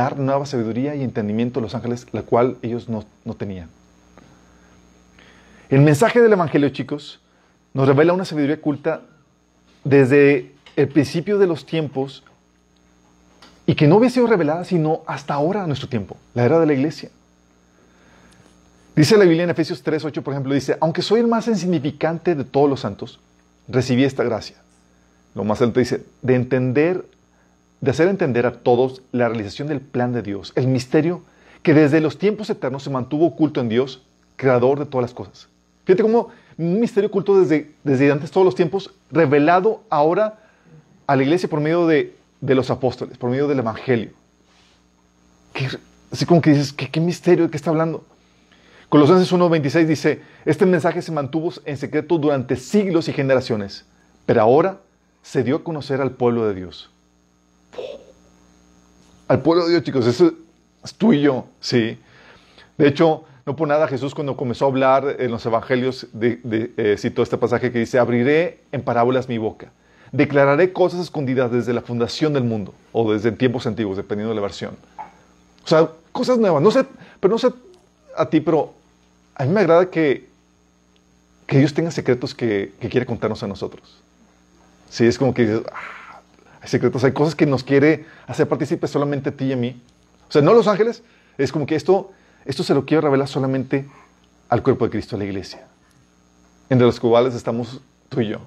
dar nueva sabiduría y entendimiento a los ángeles, la cual ellos no, no tenían. El mensaje del Evangelio, chicos, nos revela una sabiduría oculta desde el principio de los tiempos y que no había sido revelada sino hasta ahora, a nuestro tiempo, la era de la iglesia. Dice la Biblia en Efesios 3, 8, por ejemplo, dice, aunque soy el más insignificante de todos los santos, recibí esta gracia. Lo más alto dice, de entender, de hacer entender a todos la realización del plan de Dios, el misterio que desde los tiempos eternos se mantuvo oculto en Dios, creador de todas las cosas. Fíjate cómo un misterio oculto desde, desde antes todos los tiempos, revelado ahora a la iglesia por medio de, de los apóstoles, por medio del Evangelio. así como que dices, ¿qué, qué misterio? ¿De qué está hablando? Colosenses 1.26 dice, este mensaje se mantuvo en secreto durante siglos y generaciones, pero ahora se dio a conocer al pueblo de Dios. Al pueblo de Dios, chicos, eso es tú y yo, sí. De hecho, no por nada Jesús cuando comenzó a hablar en los evangelios eh, citó este pasaje que dice, abriré en parábolas mi boca, declararé cosas escondidas desde la fundación del mundo o desde tiempos antiguos, dependiendo de la versión. O sea, cosas nuevas. No sé, pero no sé a ti, pero a mí me agrada que, que Dios tenga secretos que, que quiere contarnos a nosotros. Sí, es como que dices, ah, hay secretos, hay cosas que nos quiere hacer partícipes solamente a ti y a mí. O sea, no los ángeles, es como que esto, esto se lo quiero revelar solamente al cuerpo de Cristo, a la iglesia, entre los cuales estamos tú y yo.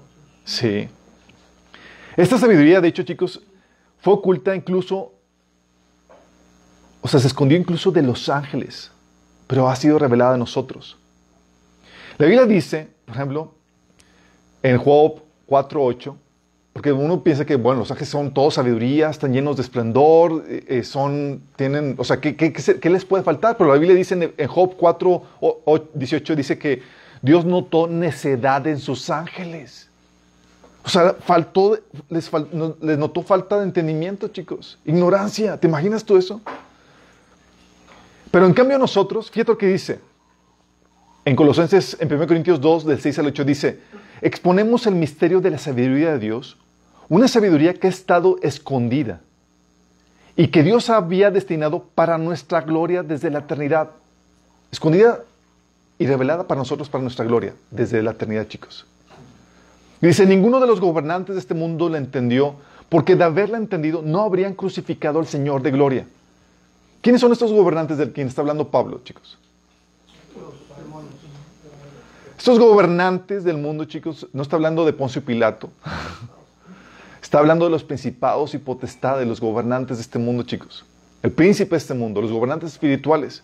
Sí. Esta sabiduría, de hecho, chicos, fue oculta incluso, o sea, se escondió incluso de los ángeles pero ha sido revelada a nosotros. La Biblia dice, por ejemplo, en Job 4.8, porque uno piensa que, bueno, los ángeles son todos sabiduría, están llenos de esplendor, eh, son, tienen, o sea, ¿qué, les puede faltar? Pero la Biblia dice en, Job 4.18, dice que Dios notó necedad en sus ángeles. O sea, faltó, les, fal, les notó falta de entendimiento, chicos. Ignorancia. ¿Te imaginas tú eso? Pero en cambio nosotros, fíjate lo que dice. En Colosenses, en 1 Corintios 2, del 6 al 8, dice, exponemos el misterio de la sabiduría de Dios, una sabiduría que ha estado escondida y que Dios había destinado para nuestra gloria desde la eternidad. Escondida y revelada para nosotros, para nuestra gloria, desde la eternidad, chicos. dice, ninguno de los gobernantes de este mundo la entendió, porque de haberla entendido no habrían crucificado al Señor de gloria. ¿Quiénes son estos gobernantes del quien está hablando Pablo, chicos? Estos gobernantes del mundo, chicos, no está hablando de Poncio Pilato. Está hablando de los principados y potestades, los gobernantes de este mundo, chicos. El príncipe de este mundo, los gobernantes espirituales.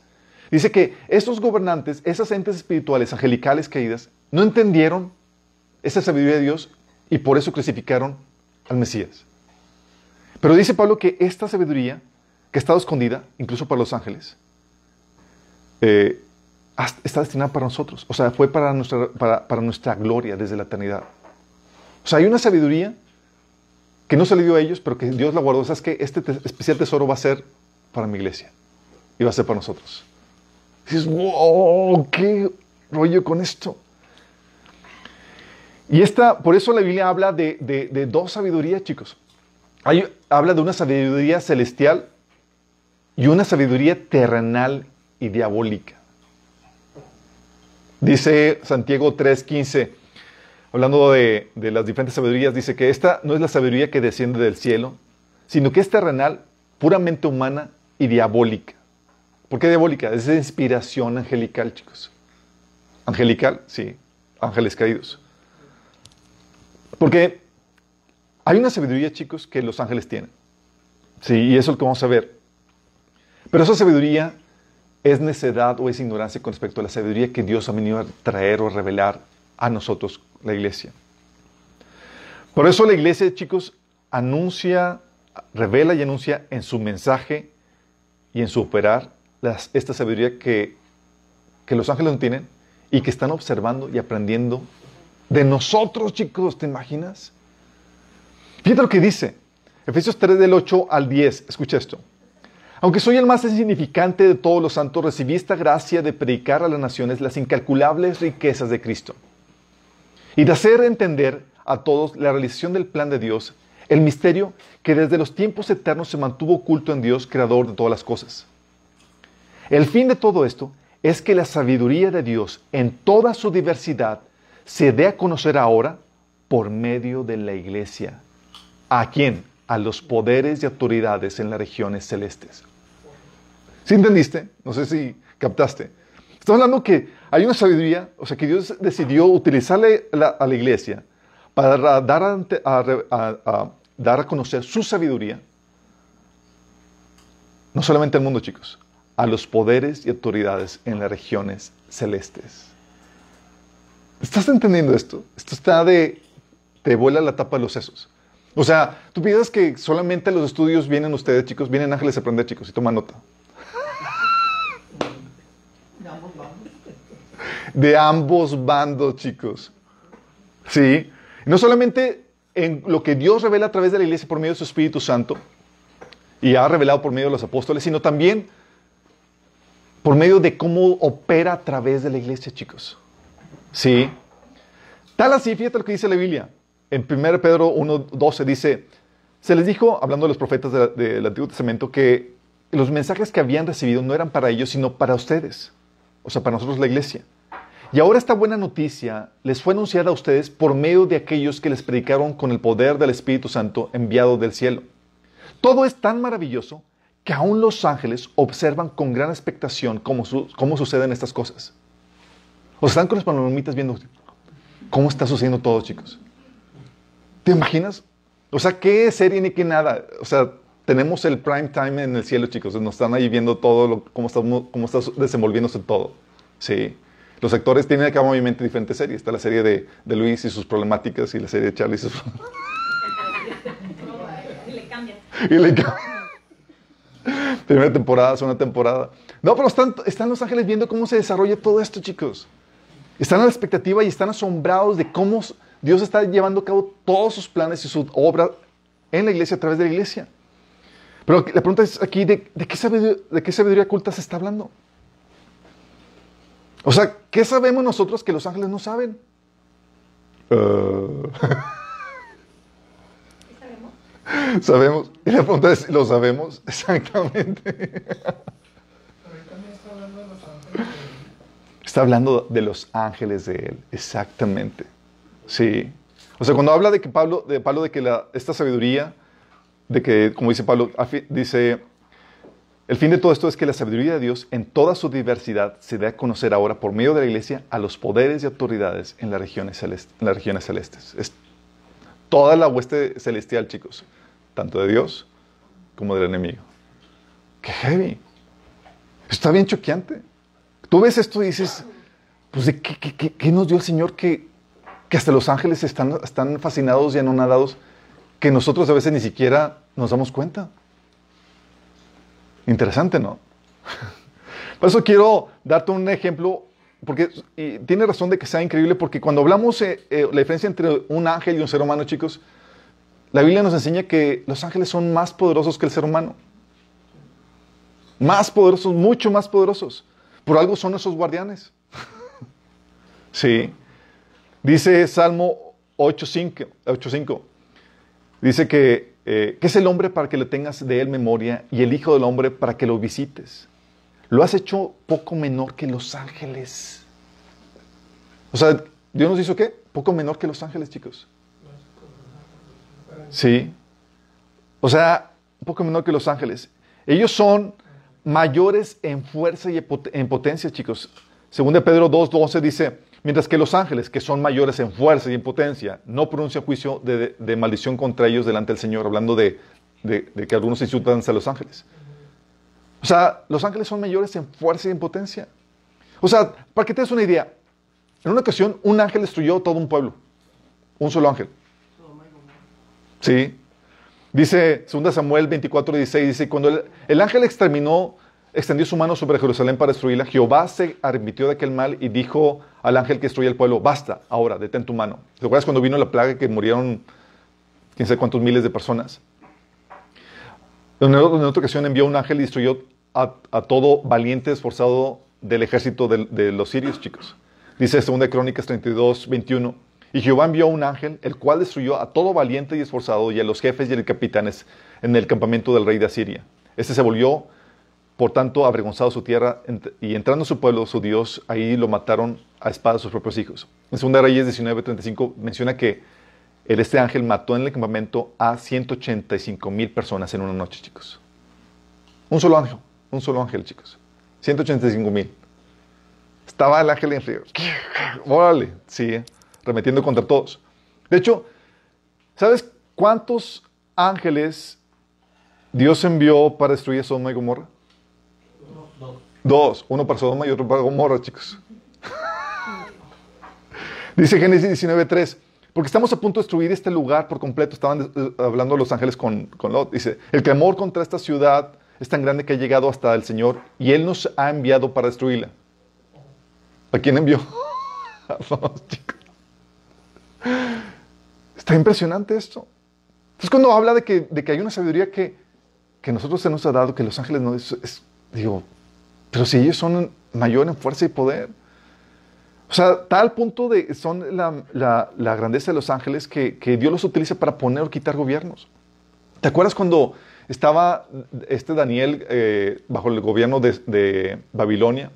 Dice que estos gobernantes, esas entes espirituales, angelicales caídas, no entendieron esa sabiduría de Dios y por eso crucificaron al Mesías. Pero dice Pablo que esta sabiduría que ha estado escondida, incluso para los ángeles, eh, está destinada para nosotros. O sea, fue para nuestra, para, para nuestra gloria desde la eternidad. O sea, hay una sabiduría que no se le dio a ellos, pero que Dios la guardó. O sea, es que este te especial tesoro va a ser para mi iglesia y va a ser para nosotros. Y dices, wow, qué rollo con esto. Y esta, por eso la Biblia habla de, de, de dos sabidurías, chicos. Hay, habla de una sabiduría celestial y una sabiduría terrenal y diabólica. Dice Santiago 3:15, hablando de, las diferentes sabidurías, dice que esta no es la sabiduría que desciende del cielo, sino que es terrenal, puramente humana y diabólica. ¿Por qué diabólica? Es de inspiración angelical, chicos. Angelical, sí, ángeles caídos. Porque hay una sabiduría, chicos, que los ángeles tienen. Sí, y eso es lo que vamos a ver. Pero esa sabiduría es necedad o es ignorancia con respecto a la sabiduría que Dios ha venido a traer o revelar a nosotros, la iglesia. Por eso la iglesia, chicos, anuncia, revela y anuncia en su mensaje y en su operar esta sabiduría que, que los ángeles no tienen y que están observando y aprendiendo de nosotros, chicos, ¿te imaginas? Fíjate lo que dice. Efesios 3 del 8 al 10. Escucha esto. Aunque soy el más insignificante de todos los santos, recibí esta gracia de predicar a las naciones las incalculables riquezas de Cristo y de hacer entender a todos la realización del plan de Dios, el misterio que desde los tiempos eternos se mantuvo oculto en Dios, creador de todas las cosas. El fin de todo esto es que la sabiduría de Dios en toda su diversidad se dé a conocer ahora por medio de la iglesia. ¿A quién? A los poderes y autoridades en las regiones celestes. ¿Sí entendiste? No sé si captaste. Estamos hablando que hay una sabiduría, o sea, que Dios decidió utilizarle a la iglesia para dar a, dar a conocer su sabiduría, no solamente al mundo, chicos, a los poderes y autoridades en las regiones celestes. ¿Estás entendiendo esto? Esto está de... te vuela la tapa de los sesos. O sea, tú piensas que solamente los estudios vienen ustedes, chicos, vienen ángeles a aprender, chicos, y toma nota. De ambos bandos, chicos. Sí. No solamente en lo que Dios revela a través de la iglesia por medio de su Espíritu Santo, y ha revelado por medio de los apóstoles, sino también por medio de cómo opera a través de la iglesia, chicos. Sí. Tal así, fíjate lo que dice la Biblia. En 1 Pedro 1.12 dice, se les dijo, hablando de los profetas del Antiguo Testamento, que los mensajes que habían recibido no eran para ellos, sino para ustedes. O sea, para nosotros la iglesia. Y ahora esta buena noticia les fue anunciada a ustedes por medio de aquellos que les predicaron con el poder del Espíritu Santo enviado del cielo. Todo es tan maravilloso que aún los ángeles observan con gran expectación cómo, cómo suceden estas cosas. O están con los palomitas viendo cómo está sucediendo todo, chicos. ¿Te imaginas? O sea, qué serie ni qué nada. O sea, tenemos el prime time en el cielo, chicos. Nos están ahí viendo todo, lo, cómo, está, cómo está desenvolviéndose todo. Sí. Los actores tienen acá obviamente diferentes series. Está la serie de, de Luis y sus problemáticas y la serie de Charlie y sus... y le cambian. Y le cambian. Primera temporada, segunda temporada. No, pero están, están los ángeles viendo cómo se desarrolla todo esto, chicos. Están a la expectativa y están asombrados de cómo Dios está llevando a cabo todos sus planes y su obra en la iglesia, a través de la iglesia. Pero la pregunta es aquí, ¿de, qué, sabiduría, de qué sabiduría oculta se está hablando? O sea, ¿qué sabemos nosotros que los ángeles no saben? Uh... ¿Sabemos? Y la pregunta es, ¿lo sabemos? Exactamente. Está hablando de los ángeles de él, exactamente. Sí. O sea, cuando habla de que Pablo, de Pablo, de que la, esta sabiduría, de que, como dice Pablo, dice, el fin de todo esto es que la sabiduría de Dios en toda su diversidad se dé a conocer ahora por medio de la iglesia a los poderes y autoridades en las regiones, celestes, en. Es toda la hueste celestial, chicos, tanto de Dios como del enemigo. ¡Qué heavy! Está bien choqueante. Tú ves esto y dices, pues ¿de qué, nos dio el Señor que, que hasta los ángeles están, están fascinados y anonadados que nosotros a veces ni siquiera nos damos cuenta? Interesante, ¿no? Por eso quiero darte un ejemplo, porque tiene razón de que sea increíble, porque cuando hablamos eh, eh, la diferencia entre un ángel y un ser humano, chicos, la Biblia nos enseña que los ángeles son más poderosos que el ser humano. Más poderosos, mucho más poderosos. Por algo son esos guardianes. sí. Dice Salmo 8.5. Dice que eh, ¿Qué es el hombre para que le tengas de él memoria y el Hijo del Hombre para que lo visites? Lo has hecho poco menor que los ángeles. O sea, Dios nos hizo qué? Poco menor que los ángeles, chicos. Sí. O sea, poco menor que los ángeles. Ellos son mayores en fuerza y en potencia, chicos. Según de Pedro 2.12 dice, Mientras que los ángeles, que son mayores en fuerza y en potencia, no pronuncian juicio de, maldición contra ellos delante del Señor, hablando de, que algunos insultan a los ángeles. O sea, los ángeles son mayores en fuerza y en potencia. O sea, para que te des una idea, en una ocasión un ángel destruyó todo un pueblo. Un solo ángel. Sí. Dice 2 Samuel 24, 16, dice, cuando el, el ángel exterminó extendió su mano sobre Jerusalén para destruirla, Jehová se arrepintió de aquel mal y dijo al ángel que destruía el pueblo, basta, ahora, detén tu mano. ¿Te acuerdas cuando vino la plaga que murieron quién sabe cuántos miles de personas? En otra ocasión envió un ángel y destruyó a, todo valiente esforzado del ejército de, los sirios, chicos. Dice 2 Crónicas 32, 21. Y Jehová envió un ángel, el cual destruyó a todo valiente y esforzado y a los jefes y a los capitanes en el campamento del rey de Asiria. Este se volvió, por tanto, avergonzado su tierra y entrando a su pueblo, su Dios, ahí lo mataron a espada sus propios hijos. En 2 Reyes 19:35 menciona que este ángel mató en el campamento a 185 mil personas en una noche, chicos. Un solo ángel, un solo ángel, chicos. 185 mil. Estaba el ángel en río. Órale, sí, remetiendo contra todos. De hecho, ¿sabes cuántos ángeles Dios envió para destruir Sodoma y Gomorra? Dos. Uno para Sodoma y otro para Gomorra, chicos. Dice Génesis 19.3, porque estamos a punto de destruir este lugar por completo. Estaban eh, hablando los ángeles con, con Lot. Dice, el clamor contra esta ciudad es tan grande que ha llegado hasta el Señor y Él nos ha enviado para destruirla. ¿A quién envió? A chicos. Está impresionante esto. Entonces cuando habla de que, de que hay una sabiduría que, que nosotros se nos ha dado, que los ángeles no es, digo, pero si ellos son mayor en fuerza y poder. O sea, tal punto de, son la, la, grandeza de los ángeles que, que, Dios los utiliza para poner o quitar gobiernos. ¿Te acuerdas cuando estaba este Daniel eh, bajo el gobierno de, de Babilonia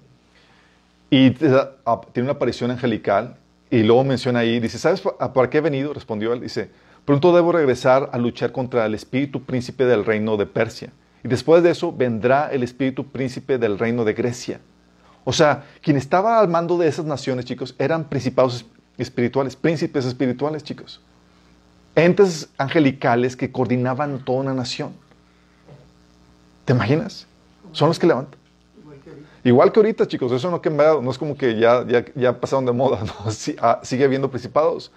y tiene una aparición angelical y luego menciona ahí, dice, ¿sabes para qué he venido? Respondió él, dice, pronto debo regresar a luchar contra el espíritu príncipe del reino de Persia. Y después de eso vendrá el espíritu príncipe del reino de Grecia. O sea, quien estaba al mando de esas naciones, chicos, eran principados espirituales, príncipes espirituales, chicos. Entes angelicales que coordinaban toda una nación. ¿Te imaginas? Son los que levantan. Igual que ahorita, chicos, eso no no es como que ya, ya, ya pasaron de moda, ¿no? Ah, sigue habiendo principados.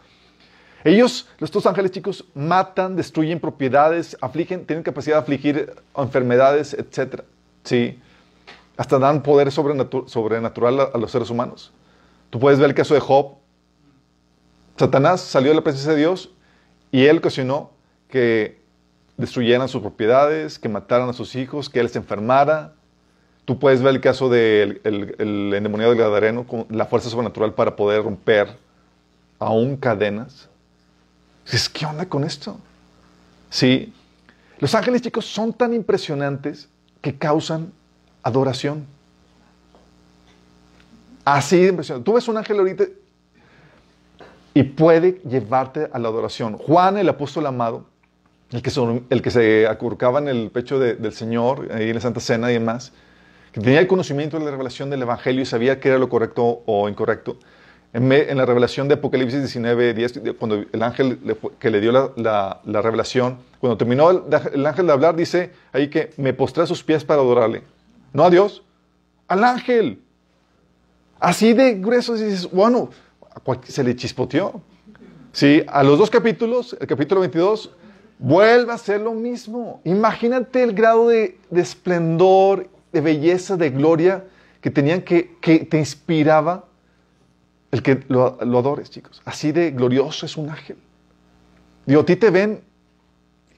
Ellos, estos ángeles, chicos, matan, destruyen propiedades, afligen, tienen capacidad de afligir enfermedades, etc. ¿Sí? Hasta dan poder sobrenatural a, los seres humanos. Tú puedes ver el caso de Job. Satanás salió de la presencia de Dios y él ocasionó que destruyeran sus propiedades, que mataran a sus hijos, que él se enfermara, Tú puedes ver el caso del el, endemoniado Gadareno con la fuerza sobrenatural para poder romper aún cadenas. ¿Qué onda con esto? Sí. Los ángeles, chicos, son tan impresionantes que causan adoración. Así de impresionante. Tú ves un ángel ahorita y puede llevarte a la adoración. Juan, el apóstol amado, el que, el que se acurcaba en el pecho del Señor, ahí en la Santa Cena y demás, que tenía el conocimiento de la revelación del Evangelio y sabía qué era lo correcto o incorrecto. En, la revelación de Apocalipsis 19, 10, cuando el ángel que le dio la, revelación, cuando terminó el, ángel de hablar, dice ahí que me postré a sus pies para adorarle. No a Dios, al ángel. Así de grueso, dices, bueno, se le chispoteó. Sí, a los dos capítulos, el capítulo 22, vuelve a ser lo mismo. Imagínate el grado de, de esplendor de belleza, de gloria que tenían que, que te inspiraba el que lo, adores, chicos. Así de glorioso es un ángel. Digo, a ti te ven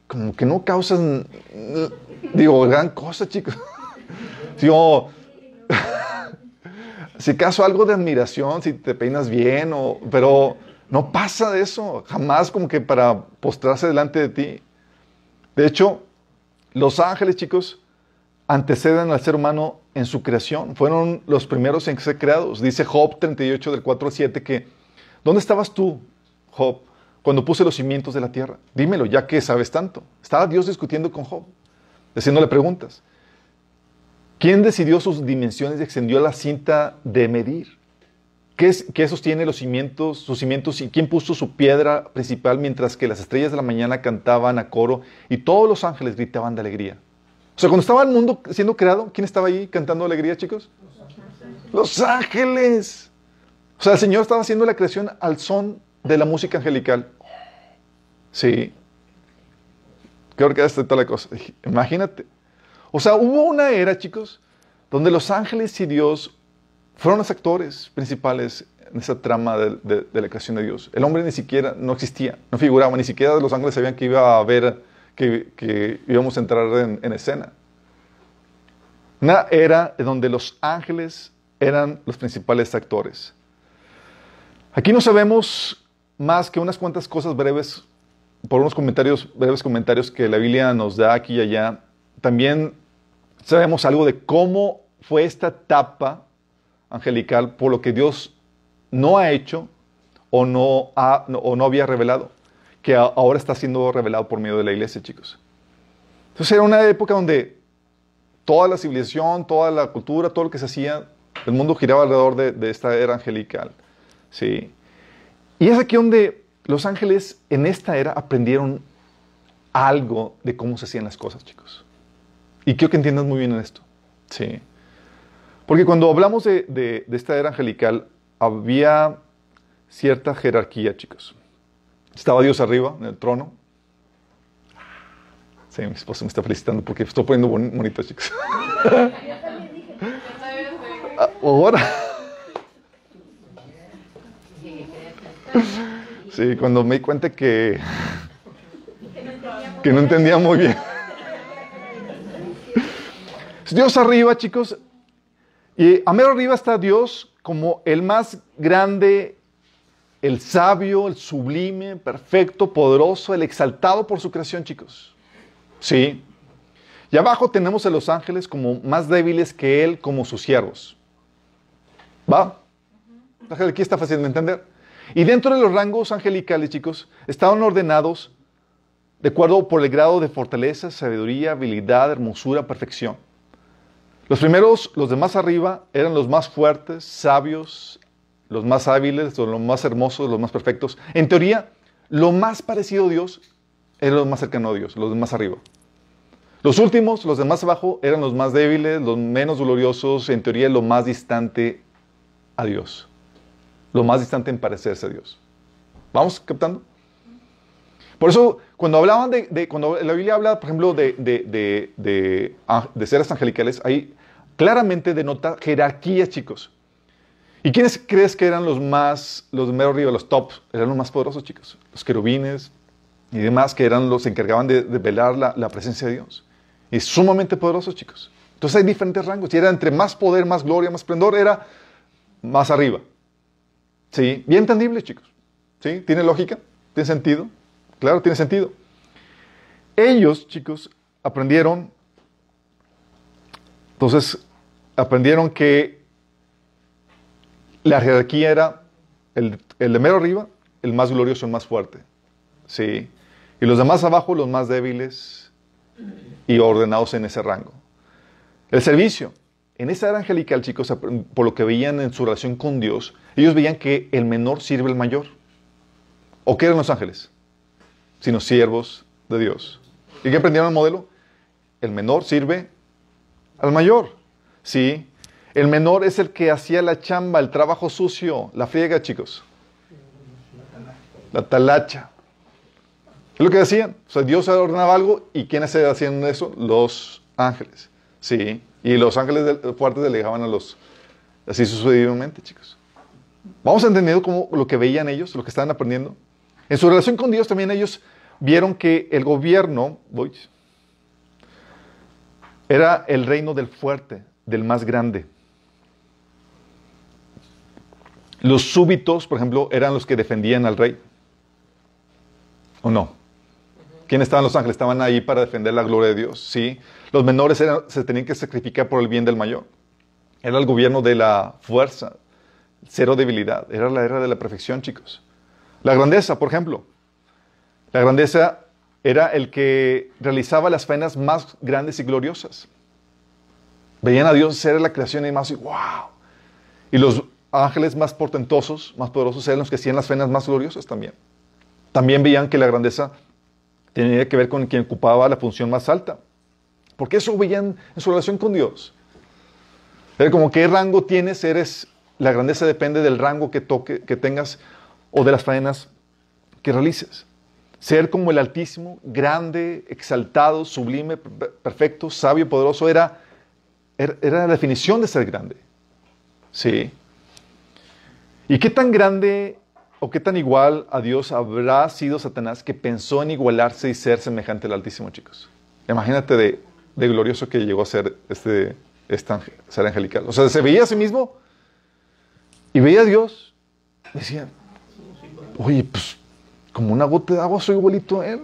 como que no causan, digo, gran cosa, chicos. Digo, si acaso algo de admiración, si te peinas bien, o, pero no pasa de eso, jamás como que para postrarse delante de ti. De hecho, los ángeles, chicos, anteceden al ser humano en su creación. Fueron los primeros en ser creados. Dice Job 38 del 4 al 7 que, ¿dónde estabas tú, Job, cuando puse los cimientos de la tierra? Dímelo, ya que sabes tanto. Estaba Dios discutiendo con Job, haciéndole preguntas. ¿Quién decidió sus dimensiones y extendió la cinta de medir? ¿Qué, es, ¿Qué, sostiene los cimientos, sus cimientos y quién puso su piedra principal mientras que las estrellas de la mañana cantaban a coro y todos los ángeles gritaban de alegría? O sea, cuando estaba el mundo siendo creado, ¿quién estaba ahí cantando alegría, chicos? Los ángeles. O sea, el Señor estaba haciendo la creación al son de la música angelical. Sí. Qué orquesta toda la cosa. Imagínate. O sea, hubo una era, chicos, donde los ángeles y Dios fueron los actores principales en esa trama de, la creación de Dios. El hombre ni siquiera no existía, no figuraba, ni siquiera los ángeles sabían que iba a haber que, íbamos a entrar en, escena. Una era donde los ángeles eran los principales actores. Aquí no sabemos más que unas cuantas cosas breves, por unos comentarios, breves comentarios que la Biblia nos da aquí y allá, también sabemos algo de cómo fue esta etapa angelical por lo que Dios no ha hecho o no, ha, o no había revelado, que ahora está siendo revelado por medio de la iglesia, chicos. Entonces era una época donde toda la civilización, toda la cultura, todo lo que se hacía, el mundo giraba alrededor de, esta era angelical. ¿sí? Y es aquí donde los ángeles en esta era aprendieron algo de cómo se hacían las cosas, chicos. Y quiero que entiendas muy bien en esto. Sí. Porque cuando hablamos de esta era angelical, había cierta jerarquía, chicos. Estaba Dios arriba, en el trono. Sí, mi esposa me está felicitando porque estoy poniendo bonito, chicos. Ahora. Sí, cuando me di cuenta que, que no entendía muy bien. Dios arriba, chicos. Y a mero arriba está Dios como el más grande, el sabio, el sublime, perfecto, poderoso, el exaltado por su creación, chicos. Sí. Y abajo tenemos a los ángeles como más débiles que Él, como sus siervos. ¿Va? Aquí está fácil de entender. Y dentro de los rangos angelicales, chicos, estaban ordenados de acuerdo por el grado de fortaleza, sabiduría, habilidad, hermosura, perfección. Los primeros, los de más arriba, eran los más fuertes, sabios, los más hábiles, los más hermosos, los más perfectos. En teoría, lo más parecido a Dios era lo más cercano a Dios, los más arriba. Los últimos, los de más abajo, eran los más débiles, los menos gloriosos, en teoría lo más distante a Dios. Lo más distante en parecerse a Dios. ¿Vamos captando? Por eso, cuando hablaban de, cuando la Biblia habla, por ejemplo, de, de, de seres angelicales, ahí claramente denota jerarquías, chicos. ¿Y quiénes crees que eran los más, los de mero arriba, los tops? Eran los más poderosos, chicos. Los querubines y demás, que eran los que encargaban de, velar la, la, presencia de Dios. Y sumamente poderosos, chicos. Entonces hay diferentes rangos. Y era entre más poder, más gloria, más esplendor, era más arriba. ¿Sí? Bien entendible, chicos. ¿Sí? ¿Tiene lógica? ¿Tiene sentido? Claro, tiene sentido. Ellos, chicos, aprendieron, entonces, aprendieron que la jerarquía era el, el de mero arriba, el más glorioso, el más fuerte. Sí. Y los demás abajo, los más débiles y ordenados en ese rango. El servicio. En esa era angelical, chicos, por lo que veían en su relación con Dios, ellos veían que el menor sirve al mayor. ¿O qué eran los ángeles? Sino siervos de Dios. ¿Y qué aprendieron el modelo? El menor sirve al mayor. Sí. El menor es el que hacía la chamba, el trabajo sucio, la friega, chicos. La talacha. Es lo que decían. O sea, Dios ordenaba algo y ¿quiénes hacían eso? Los ángeles. Sí. Y los ángeles fuertes delegaban a los... Así sucesivamente, chicos. Vamos entendiendo cómo lo que veían ellos, lo que estaban aprendiendo. En su relación con Dios también ellos vieron que el gobierno era el reino del fuerte, del más grande. Los súbitos, por ejemplo, eran los que defendían al rey. ¿O no? ¿Quiénes estaban los ángeles? Estaban ahí para defender la gloria de Dios. Sí. Los menores eran, se tenían que sacrificar por el bien del mayor. Era el gobierno de la fuerza, cero debilidad. Era la era de la perfección, chicos. La grandeza, por ejemplo. La grandeza era el que realizaba las faenas más grandes y gloriosas. Veían a Dios ser la creación y más, y wow. Y los ángeles más portentosos, más poderosos, eran los que hacían las faenas más gloriosas también. También veían que la grandeza tenía que ver con quien ocupaba la función más alta. Porque eso veían en su relación con Dios. Era como qué rango tienes, eres, la grandeza depende del rango que, toque, que tengas o de las faenas que realices. Ser como el Altísimo, grande, exaltado, sublime, perfecto, sabio, poderoso, era, era, la definición de ser grande. Sí. ¿Y qué tan grande o qué tan igual a Dios habrá sido Satanás que pensó en igualarse y ser semejante al Altísimo, chicos? Imagínate de, glorioso que llegó a ser este, este ser angelical. O sea, se veía a sí mismo y veía a Dios. Decía, Oye, pues, como una gota de agua soy igualito a él.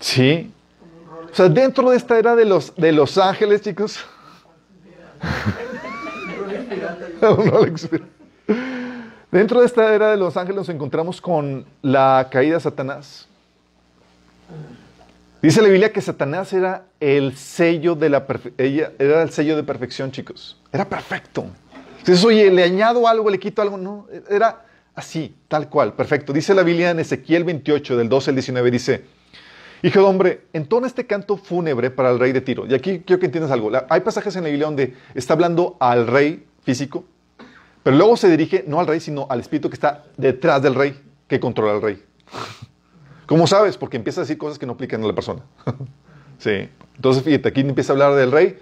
Sí. O sea, dentro de esta era de los, de los ángeles, chicos. dentro de esta era de los ángeles nos encontramos con la caída de Satanás. Dice la Biblia que Satanás era el sello de la ella era el sello de perfección, chicos. Era perfecto. Entonces, oye, le añado algo, le quito algo, no, era así, tal cual, perfecto. Dice la Biblia en Ezequiel 28 del 12 al 19 dice, Hijo de hombre, entona este canto fúnebre para el rey de Tiro. Y aquí quiero que entiendas algo. Hay pasajes en la Biblia donde está hablando al rey físico, pero luego se dirige no al rey, sino al espíritu que está detrás del rey, que controla al rey. ¿Cómo sabes? Porque empieza a decir cosas que no aplican a la persona. sí. Entonces, fíjate, aquí empieza a hablar del rey,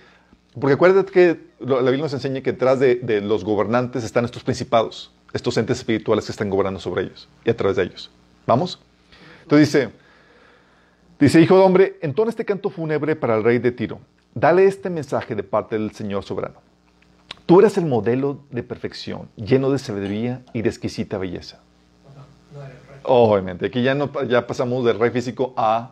porque acuérdate que la Biblia nos enseña que detrás de, de los gobernantes están estos principados, estos entes espirituales que están gobernando sobre ellos y a través de ellos. ¿Vamos? Entonces dice, Dice, hijo de hombre, entona este canto fúnebre para el rey de Tiro. Dale este mensaje de parte del Señor soberano. Tú eres el modelo de perfección, lleno de sabiduría y de exquisita belleza. Obviamente, aquí ya, no, ya pasamos del rey físico a,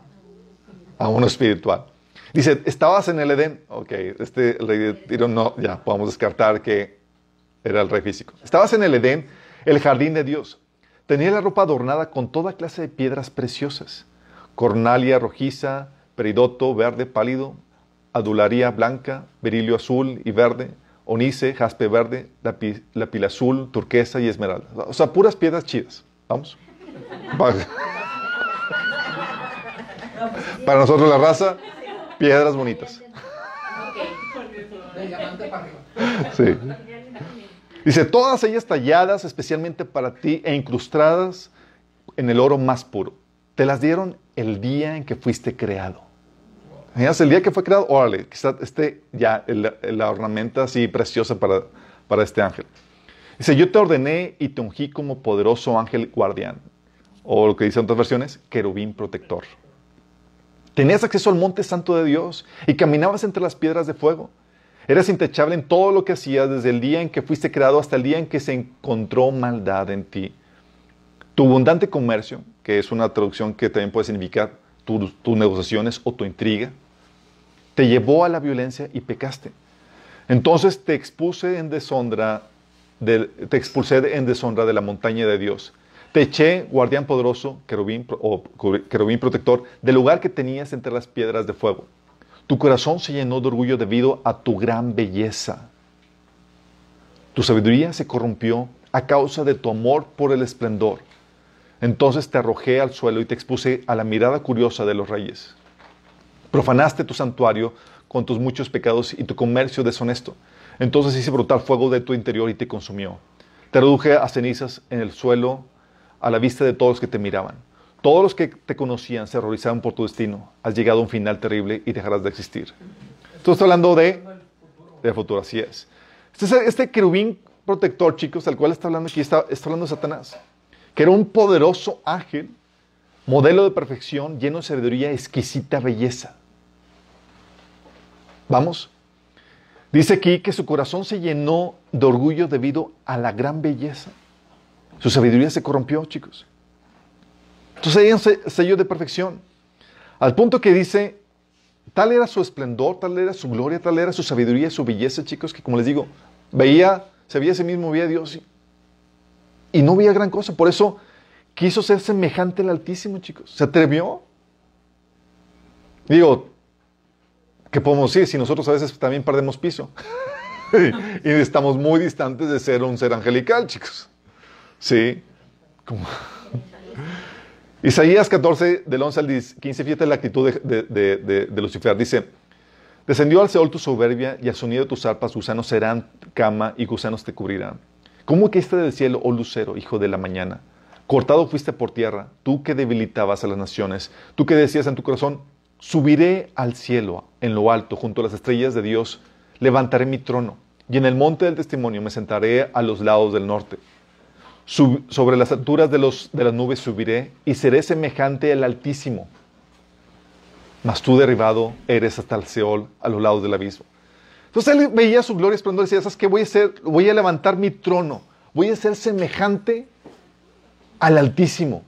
a uno espiritual. Dice, estabas en el Edén. Ok, este rey de Tiro no, ya podemos descartar que era el rey físico. Estabas en el Edén, el jardín de Dios. Tenía la ropa adornada con toda clase de piedras preciosas cornalia rojiza, peridoto verde pálido, adularía blanca, berilio azul y verde, onice, jaspe verde, lapil azul, turquesa y esmeralda. O sea, puras piedras chidas. Vamos. Para nosotros la raza, piedras bonitas. Sí. Dice, todas ellas talladas especialmente para ti e incrustadas en el oro más puro. Te las dieron el día en que fuiste creado. El día que fue creado, órale, que esté ya la ornamenta así preciosa para, para este ángel. Dice, yo te ordené y te ungí como poderoso ángel guardián. O lo que dicen otras versiones, querubín protector. Tenías acceso al monte santo de Dios y caminabas entre las piedras de fuego. Eras intachable en todo lo que hacías desde el día en que fuiste creado hasta el día en que se encontró maldad en ti. Tu abundante comercio, que es una traducción que también puede significar tus negociaciones o tu intriga, te llevó a la violencia y pecaste. Entonces te expuse en deshonra, te expulsé en deshonra de la montaña de Dios. Te eché, guardián poderoso, querubín, o querubín protector, del lugar que tenías entre las piedras de fuego. Tu corazón se llenó de orgullo debido a tu gran belleza. Tu sabiduría se corrompió a causa de tu amor por el esplendor. Entonces te arrojé al suelo y te expuse a la mirada curiosa de los reyes. Profanaste tu santuario con tus muchos pecados y tu comercio deshonesto. Entonces hice brotar fuego de tu interior y te consumió. Te reduje a cenizas en el suelo a la vista de todos los que te miraban. Todos los que te conocían se horrorizaban por tu destino. Has llegado a un final terrible y dejarás de existir. Esto está hablando de, de futuro, así es. Este, este querubín protector, chicos, al cual está hablando aquí, está, está hablando de Satanás que era un poderoso ángel, modelo de perfección, lleno de sabiduría, exquisita belleza. Vamos. Dice aquí que su corazón se llenó de orgullo debido a la gran belleza. Su sabiduría se corrompió, chicos. Entonces hay un sello de perfección. Al punto que dice, tal era su esplendor, tal era su gloria, tal era su sabiduría, su belleza, chicos, que como les digo, veía, se veía ese mismo, veía a Dios no veía gran cosa. Por eso quiso ser semejante al Altísimo, chicos. Se atrevió. Digo, ¿qué podemos decir si nosotros a veces también perdemos piso? y estamos muy distantes de ser un ser angelical, chicos. Sí. Isaías 14, del 11 al 15, fíjate la actitud de, de, Lucifer. Dice, descendió al Seol tu soberbia y al sonido de tus arpas gusanos serán cama y gusanos te cubrirán. ¿Cómo caíste del cielo, oh lucero, hijo de la mañana? Cortado fuiste por tierra, tú que debilitabas a las naciones, tú que decías en tu corazón, subiré al cielo, en lo alto, junto a las estrellas de Dios, levantaré mi trono, y en el monte del testimonio me sentaré a los lados del norte. sobre las alturas de, de las nubes subiré y seré semejante al Altísimo. Mas tú derribado eres hasta el Seol, a los lados del abismo. Entonces él veía su gloria esplendor y decía, ¿sabes qué? Voy a, ser, voy a levantar mi trono, voy a ser semejante al Altísimo.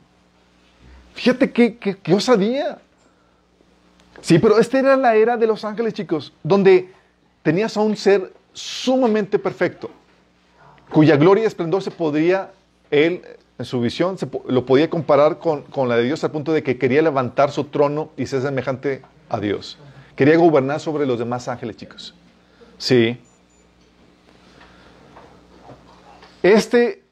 Fíjate qué, qué, qué osadía. Sí, pero esta era la era de los ángeles, chicos, donde tenías a un ser sumamente perfecto, cuya gloria y esplendor se podría, él, en su visión, lo podía comparar con, con, la de Dios al punto de que quería levantar su trono y ser semejante a Dios. Quería gobernar sobre los demás ángeles, chicos. Sí. Este,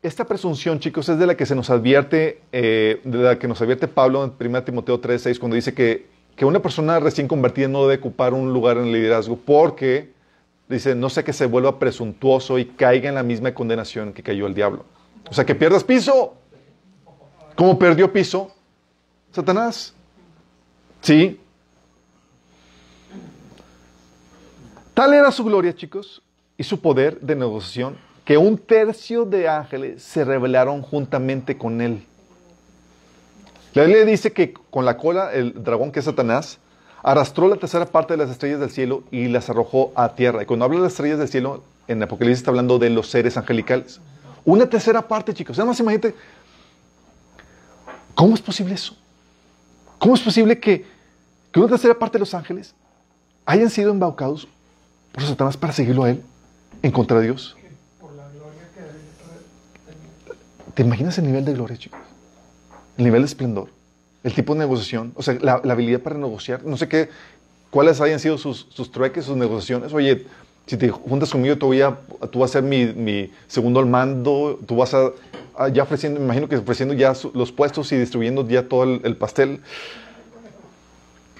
esta presunción, chicos, es de la que se nos advierte, eh, de la que nos advierte Pablo en 1 Timoteo 3.6, cuando dice que, que una persona recién convertida no debe ocupar un lugar en el liderazgo porque, dice, no sé que se vuelva presuntuoso y caiga en la misma condenación que cayó el diablo. O sea, que pierdas piso. ¿Cómo perdió piso? Satanás. Sí. Tal era su gloria, chicos, y su poder de negociación, que un tercio de ángeles se rebelaron juntamente con él. La Biblia dice que con la cola, el dragón que es Satanás, arrastró la tercera parte de las estrellas del cielo y las arrojó a tierra. Y cuando habla de las estrellas del cielo, en Apocalipsis está hablando de los seres angelicales. Una tercera parte, chicos. Nada más imagínate, ¿cómo es posible eso? ¿Cómo es posible que, que una tercera parte de los ángeles hayan sido embaucados por Satanás para seguirlo a él en contra de Dios? ¿Te imaginas el nivel de gloria, chicos? El nivel de esplendor, el tipo de negociación, o sea, la, la habilidad para negociar. No sé qué, cuáles hayan sido sus, sus trueques, sus negociaciones. Oye, si te juntas conmigo, tú, voy a, tú vas a ser mi, mi, segundo al mando, tú vas a, a, ya ofreciendo, me imagino que ofreciendo ya los puestos y distribuyendo ya todo el, el, pastel.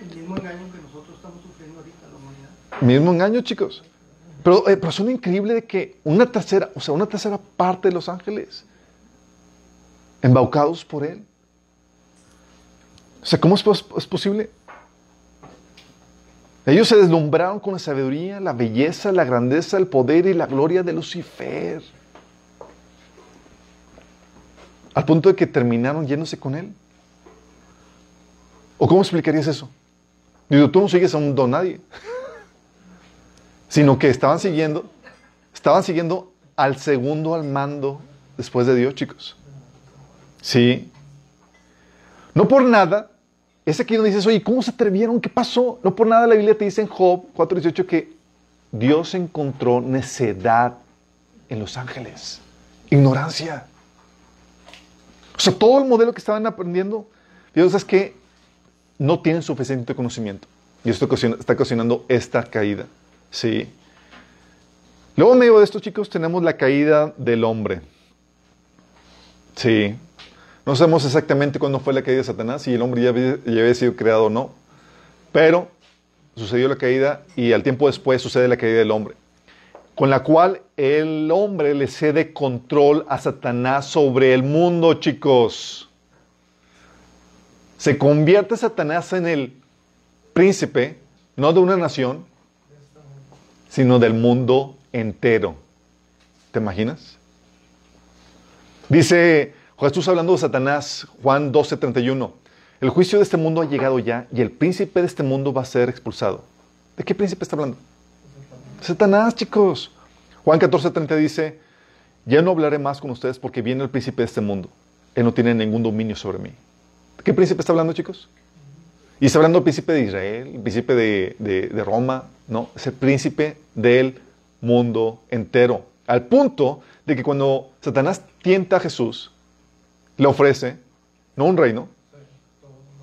El mismo engaño que nosotros estamos sufriendo ahorita, la humanidad. Mismo engaño, chicos. Pero, eh, pero increíble de que una tercera, o sea, una tercera parte de los ángeles, embaucados por él. O sea, ¿cómo es, es posible? Ellos se deslumbraron con la sabiduría, la belleza, la grandeza, el poder y la gloria de Lucifer. Al punto de que terminaron yéndose con él. ¿O cómo explicarías eso? Digo, tú no sigues a un don nadie. Sino que estaban siguiendo, estaban siguiendo al segundo al mando después de Dios, chicos. Sí. No por nada, es aquí donde dices, oye, ¿cómo se atrevieron? ¿Qué pasó? No por nada la Biblia te dice en Job 4.18 que Dios encontró necedad en los ángeles, ignorancia. O sea, todo el modelo que estaban aprendiendo, Dios es que no tienen suficiente conocimiento. Y esto está ocasionando esta caída. Sí. Luego, en medio de esto, chicos, tenemos la caída del hombre. Sí. No sabemos exactamente cuándo fue la caída de Satanás, si el hombre ya ya había, sido creado o no, pero sucedió la caída y al tiempo después sucede la caída del hombre, con la cual el hombre le cede control a Satanás sobre el mundo, chicos. Se convierte Satanás en el príncipe, no de una nación, sino del mundo entero. ¿Te imaginas? Dice Jesús hablando de Satanás, Juan 12, 31. El juicio de este mundo ha llegado ya y el príncipe de este mundo va a ser expulsado. ¿De qué príncipe está hablando? Satanás, chicos. Juan 14, 30 dice, ya no hablaré más con ustedes porque viene el príncipe de este mundo. Él no tiene ningún dominio sobre mí. ¿De qué príncipe está hablando, chicos? Y está hablando del príncipe de Israel, el príncipe de, de, de Roma, no, es el príncipe del mundo entero. Al punto de que cuando Satanás tienta a Jesús, le ofrece no un reino,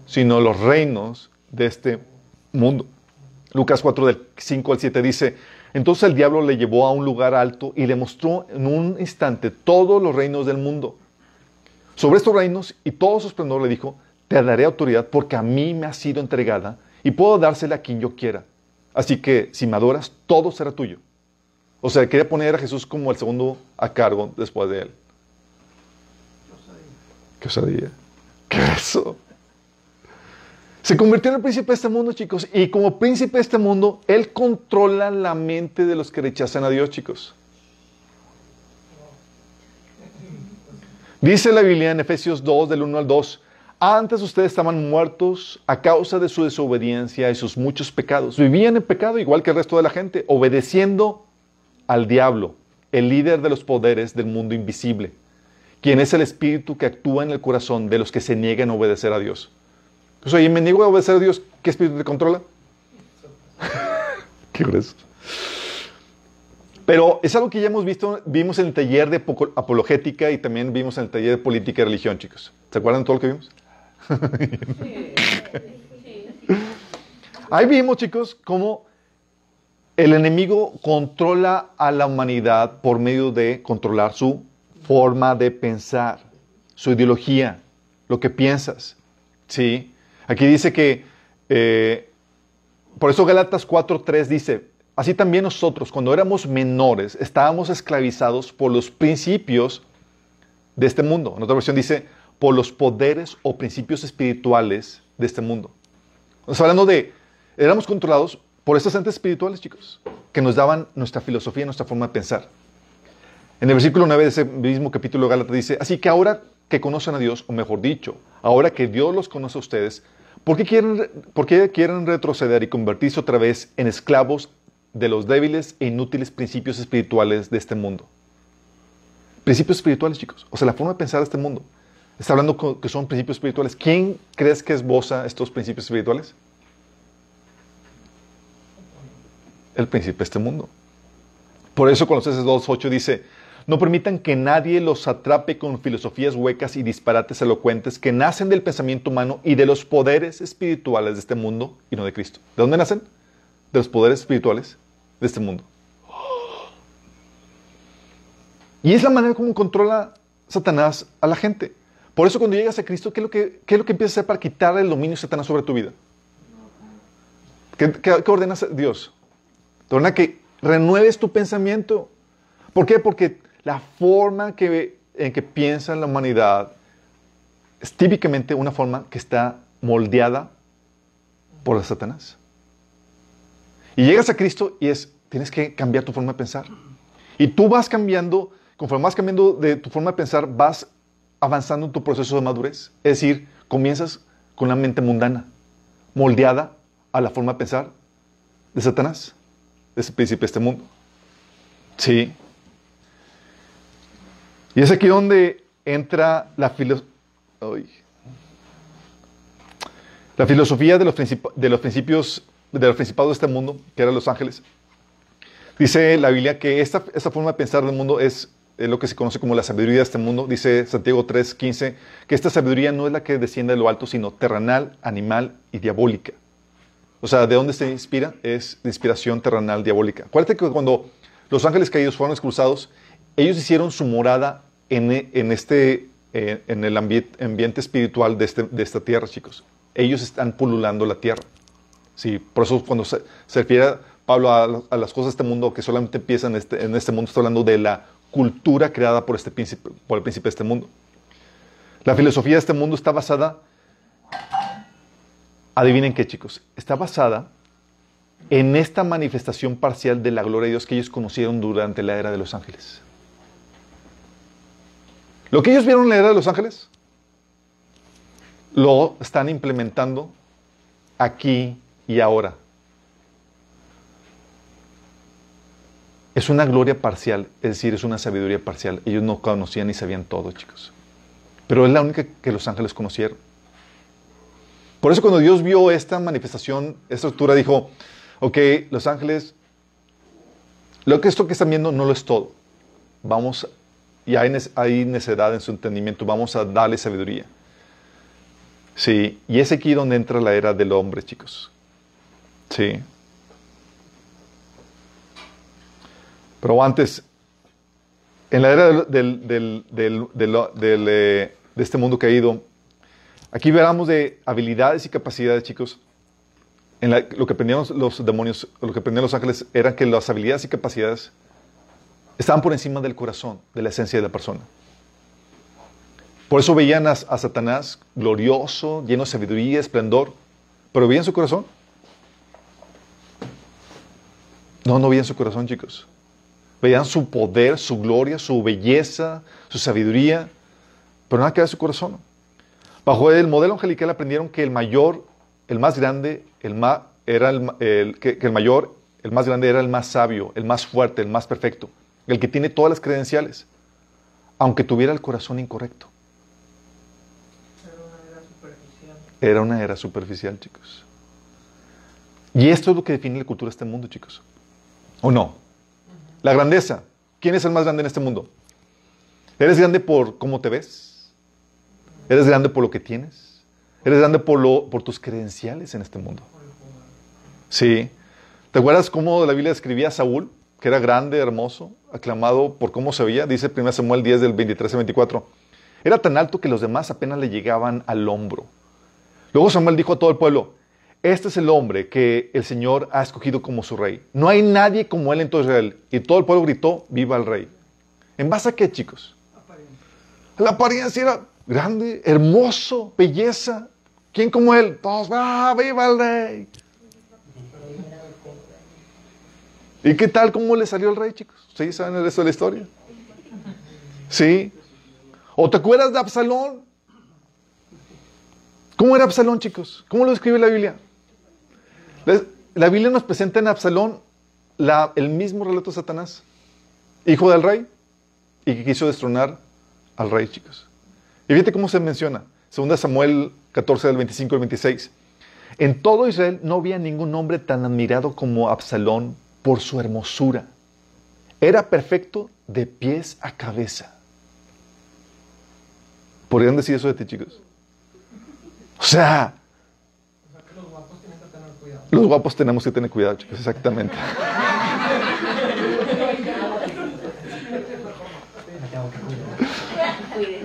sino los reinos de este mundo. Lucas 4 del 5 al 7 dice, entonces el diablo le llevó a un lugar alto y le mostró en un instante todos los reinos del mundo. Sobre estos reinos y todo su esplendor le dijo, te daré autoridad porque a mí me ha sido entregada y puedo dársela a quien yo quiera. Así que si me adoras, todo será tuyo. O sea, quería poner a Jesús como el segundo a cargo después de él. ¿Qué osadía? ¿Qué es eso? Se convirtió en el príncipe de este mundo, chicos. Y como príncipe de este mundo, él controla la mente de los que rechazan a Dios, chicos. Dice la Biblia en Efesios 2, del 1 al 2, Antes ustedes estaban muertos a causa de su desobediencia y sus muchos pecados. Vivían en pecado igual que el resto de la gente, obedeciendo al diablo, el líder de los poderes del mundo invisible, quien es el espíritu que actúa en el corazón de los que se niegan a obedecer a Dios. Pues oye, me niego a obedecer a Dios, ¿qué espíritu te controla? ¿Qué crees? Pero es algo que ya hemos visto, vimos en el taller de apologética y también vimos en el taller de política y religión, chicos. ¿Se acuerdan de todo lo que vimos? Ahí vimos, chicos, cómo el enemigo controla a la humanidad por medio de controlar su forma de pensar, su ideología, lo que piensas. ¿Sí? Aquí dice que, eh, por eso Galatas 4.3 dice, así también nosotros, cuando éramos menores, estábamos esclavizados por los principios de este mundo. En otra versión dice, por los poderes o principios espirituales de este mundo. Estamos hablando de, éramos controlados por estos entes espirituales, chicos, que nos daban nuestra filosofía, nuestra forma de pensar. En el versículo 9 de ese mismo capítulo de Gálatas dice, así que ahora que conocen a Dios, o mejor dicho, ahora que Dios los conoce a ustedes, ¿por qué quieren, por qué quieren retroceder y convertirse otra vez en esclavos de los débiles e inútiles principios espirituales de este mundo? Principios espirituales, chicos. O sea, la forma de pensar de este mundo. Está hablando que son principios espirituales. ¿Quién crees que esboza estos principios espirituales? El príncipe de este mundo. Por eso Colosenses 2.8 dice, no permitan que nadie los atrape con filosofías huecas y disparates elocuentes que nacen del pensamiento humano y de los poderes espirituales de este mundo y no de Cristo. ¿De dónde nacen? De los poderes espirituales de este mundo. Y es la manera como controla Satanás a la gente. Por eso cuando llegas a Cristo, ¿qué es lo que, qué empiezas a hacer para quitar el dominio de Satanás sobre tu vida? ¿Qué, ordenas Dios? Te ordena que renueves tu pensamiento. ¿Por qué? Porque la forma en que piensa la humanidad es típicamente una forma que está moldeada por Satanás. Y llegas a Cristo y es, tienes que cambiar tu forma de pensar. Y tú vas cambiando, conforme vas cambiando de tu forma de pensar, vas avanzando en tu proceso de madurez. Es decir, comienzas con una mente mundana, moldeada a la forma de pensar de Satanás, de ese príncipe de este mundo. Sí. Y es aquí donde entra la, la filosofía de los, de los principios de los principados de este mundo, que eran los ángeles. Dice la Biblia que esta, esta forma de pensar del mundo es es lo que se conoce como la sabiduría de este mundo. Dice Santiago 3:15 que esta sabiduría no es la que desciende de lo alto, sino terrenal, animal y diabólica. O sea, ¿de dónde se inspira? Es de inspiración terrenal, diabólica. Acuérdate que cuando los ángeles caídos fueron expulsados, ellos hicieron su morada en, en este, eh, en el ambiente, espiritual de, este, de, esta tierra, chicos. Ellos están pululando la tierra. Sí, por eso cuando se, refiere Pablo a, las cosas de este mundo que solamente empiezan este, en este mundo, está hablando de la cultura creada por, este príncipe, por el príncipe de este mundo. La filosofía de este mundo está basada, adivinen qué chicos, está basada en esta manifestación parcial de la gloria de Dios que ellos conocieron durante la era de los ángeles. Lo que ellos vieron en la era de los ángeles, lo están implementando aquí y ahora. Es una gloria parcial, es decir, es una sabiduría parcial. Ellos no conocían ni sabían todo, chicos. Pero es la única que los ángeles conocieron. Por eso cuando Dios vio esta manifestación, esta estructura, dijo, ok, los ángeles, lo que esto que están viendo no lo es todo. Vamos, y hay, hay necedad en su entendimiento, vamos a darle sabiduría. Sí, y es aquí donde entra la era del hombre, chicos. Sí. Pero antes, en la era eh, de este mundo caído, aquí veramos de habilidades y capacidades, chicos. Lo que aprendían los demonios, lo que aprendían los ángeles, era que las habilidades y capacidades estaban por encima del corazón, de la esencia de la persona. Por eso veían a, a Satanás glorioso, lleno de sabiduría, esplendor, pero veían su corazón. No, no veían su corazón, chicos. Veían su poder, su gloria, su belleza, su sabiduría, pero nada que ver su corazón. Bajo el modelo angelical aprendieron que el mayor, el más grande, el más, era el, que el mayor, el más grande era el más sabio, el más fuerte, el más perfecto, el que tiene todas las credenciales, aunque tuviera el corazón incorrecto. Era una era superficial. Era una era superficial, chicos. Y esto es lo que define la cultura de este mundo, chicos. ¿O no? La grandeza. ¿Quién es el más grande en este mundo? ¿Eres grande por cómo te ves? ¿Eres grande por lo que tienes? ¿Eres grande por, lo, por tus credenciales en este mundo? Sí. ¿Te acuerdas cómo la Biblia describía a Saúl? Que era grande, hermoso, aclamado por cómo se veía. Dice 1 Samuel 10 del 23 al 24. Era tan alto que los demás apenas le llegaban al hombro. Luego Samuel dijo a todo el pueblo, este es el hombre que el Señor ha escogido como su rey. No hay nadie como él en todo Israel. Y todo el pueblo gritó, viva el rey. ¿En base a qué, chicos? Aparente. La apariencia era grande, hermoso, belleza. ¿Quién como él? Todos, ¡ah, viva el rey! ¿Y qué tal cómo le salió el rey, chicos? ¿Ustedes saben el resto de la historia? ¿Sí? ¿O te acuerdas de Absalón? ¿Cómo era Absalón, chicos? ¿Cómo lo describe la Biblia? La, Biblia nos presenta en Absalón el mismo relato de Satanás, hijo del rey, y que quiso destronar al rey, chicos. Y fíjate cómo se menciona. Segunda Samuel 14 del 25 al 26. En todo Israel no había ningún hombre tan admirado como Absalón por su hermosura. Era perfecto de pies a cabeza. ¿Podrían decir eso de ti, chicos? O sea, O sea que los guapos tienen que tener cuidado. Los guapos tenemos que tener cuidado, chicos, exactamente.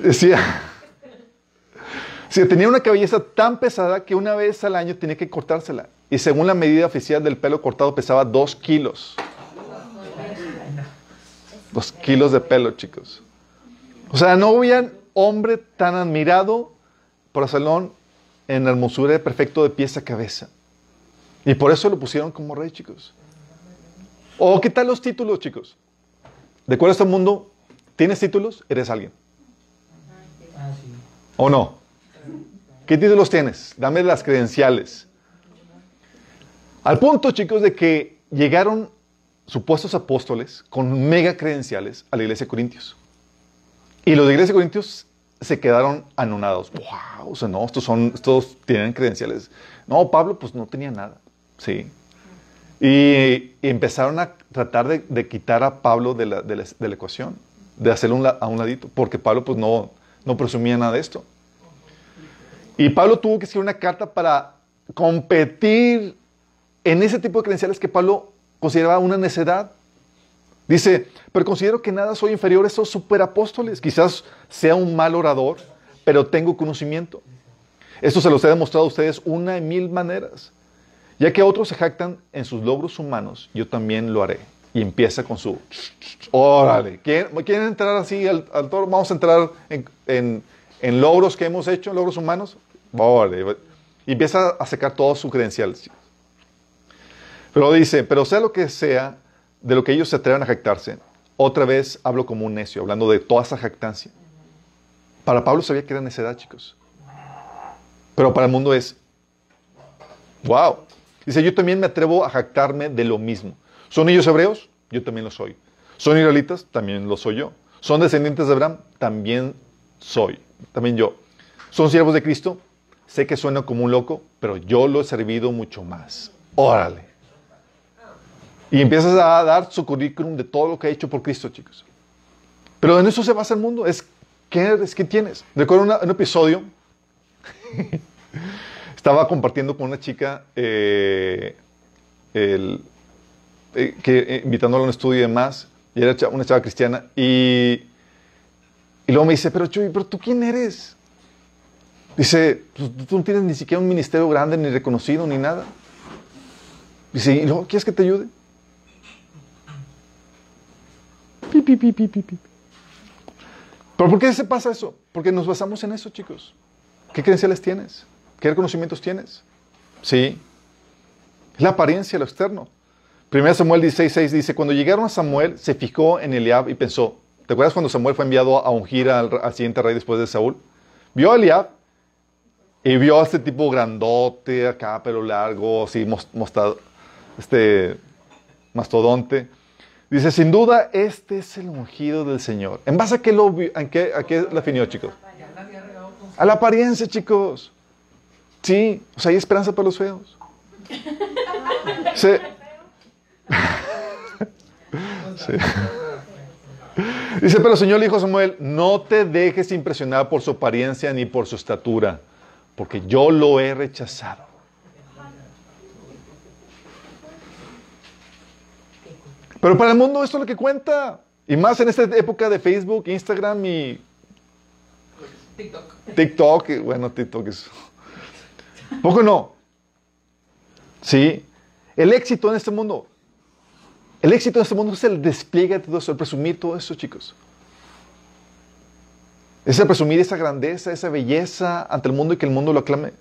Decía, si tenía una cabellera tan pesada que una vez al año tenía que cortársela. Y según la medida oficial del pelo cortado pesaba dos kilos. Dos kilos de pelo, chicos. O sea, no había hombre tan admirado por Absalón en hermosura de perfecto de pies a cabeza. Y por eso lo pusieron como rey, chicos. O qué tal los títulos, chicos. De acuerdo a este mundo, ¿tienes títulos? Eres alguien. ¿O no? ¿Qué títulos tienes? Dame las credenciales. Al punto, chicos, de que llegaron supuestos apóstoles con mega credenciales a la iglesia de Corintios. Y los de iglesia de Corintios se quedaron anonados. ¡Wow! O sea, no, estos, son, estos tienen credenciales. No, Pablo, pues no tenía nada. Sí. Y, empezaron a tratar de, quitar a Pablo de la, de la- de la ecuación, de hacerlo a un ladito, porque Pablo, pues no, no presumía nada de esto. Y Pablo tuvo que escribir una carta para competir en ese tipo de credenciales que Pablo consideraba una necedad. Dice, pero considero que nada soy inferior a esos superapóstoles. Quizás sea un mal orador, pero tengo conocimiento. Esto se los he demostrado a ustedes una y mil maneras. Ya que otros se jactan en sus logros humanos, yo también lo haré. Y empieza con su... Órale, ¿quieren, entrar así al, al toro? Vamos a entrar en, logros que hemos hecho, en logros humanos. Órale. Y empieza a sacar todos sus credenciales. chicos. Pero dice, pero sea lo que sea, de lo que ellos se atrevan a jactarse, otra vez hablo como un necio, hablando de toda esa jactancia. Para Pablo sabía que era necedad, chicos. Pero para el mundo es, wow. Dice, yo también me atrevo a jactarme de lo mismo. ¿Son ellos hebreos? Yo también lo soy. ¿Son israelitas? También lo soy yo. ¿Son descendientes de Abraham? También soy. También yo. ¿Son siervos de Cristo? Sé que suena como un loco, pero yo lo he servido mucho más. Órale. Y empiezas a dar su currículum de todo lo que ha hecho por Cristo, chicos. Pero en eso se basa el mundo. Es qué eres, qué tienes. Recuerdo una- un episodio. Estaba compartiendo con una chica eh, el- eh, eh, invitándola a un estudio y demás. Y era una chava cristiana. Y, luego me dice, pero Chuy, ¿pero tú quién eres? Dice, "Pues, tú no tienes ni siquiera un ministerio grande, ni reconocido, ni nada. Dice, ¿y luego quieres que te ayude? Pi, pi, pi, pi. ¿Pero por qué se pasa eso? Porque nos basamos en eso, chicos. ¿Qué credenciales tienes? ¿Qué reconocimientos tienes? Sí. Es la apariencia, lo externo. 1 Samuel 16.6 dice, cuando llegaron a Samuel, se fijó en Eliab y pensó, ¿te acuerdas cuando Samuel fue enviado a ungir al, al siguiente rey después de Saúl? Vio a Eliab Y vio a este tipo grandote, acá, pelo largo, así, mostrado, este, mastodonte. Dice, sin duda, este es el ungido del Señor. ¿En base a qué lo qué, a qué la definió, chicos? A la apariencia, chicos. Sí, o sea, hay esperanza para los feos. Sí. sí. Dice, pero el Señor le dijo a Samuel, no te dejes impresionar por su apariencia ni por su estatura, porque yo lo he rechazado. Pero para el mundo esto es lo que cuenta. Y más en esta época de Facebook, Instagram y TikTok. TikTok, bueno, TikTok es... Poco no. Sí. El éxito en este mundo. El éxito en este mundo es el despliegue de todo eso, el presumir todo eso, chicos. Es el presumir esa grandeza, esa belleza ante el mundo y que el mundo lo aclame.